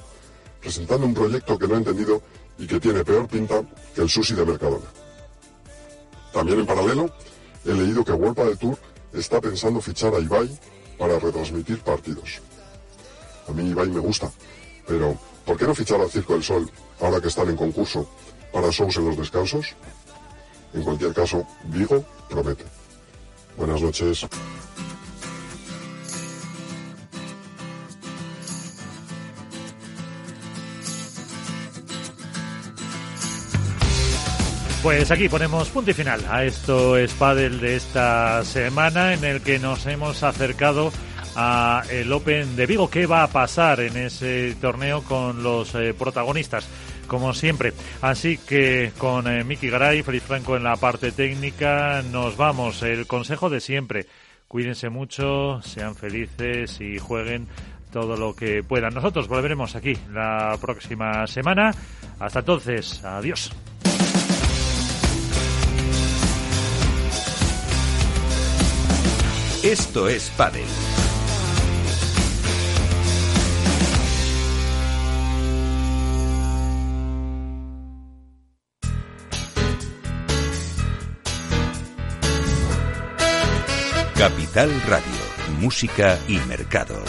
presentando un proyecto que no he entendido y que tiene peor pinta que el sushi de Mercadona. También en paralelo, he leído que World del Tour está pensando fichar a Ibai para retransmitir partidos. A mí Ibai me gusta, pero ¿por qué no fichar al Circo del Sol ahora que están en concurso para shows en los descansos? En cualquier caso, Vigo promete. Buenas noches. Pues aquí ponemos punto y final a esto es Padel de esta semana en el que nos hemos acercado a el Open de Vigo. ¿Qué va a pasar en ese torneo con los eh, protagonistas? Como siempre. Así que con eh, Miki Garay, Feliz Franco en la parte técnica, nos vamos. El consejo de siempre. Cuídense mucho, sean felices y jueguen todo lo que puedan. Nosotros volveremos aquí la próxima semana. Hasta entonces, adiós. Esto es Padel. Capital Radio, Música y Mercados.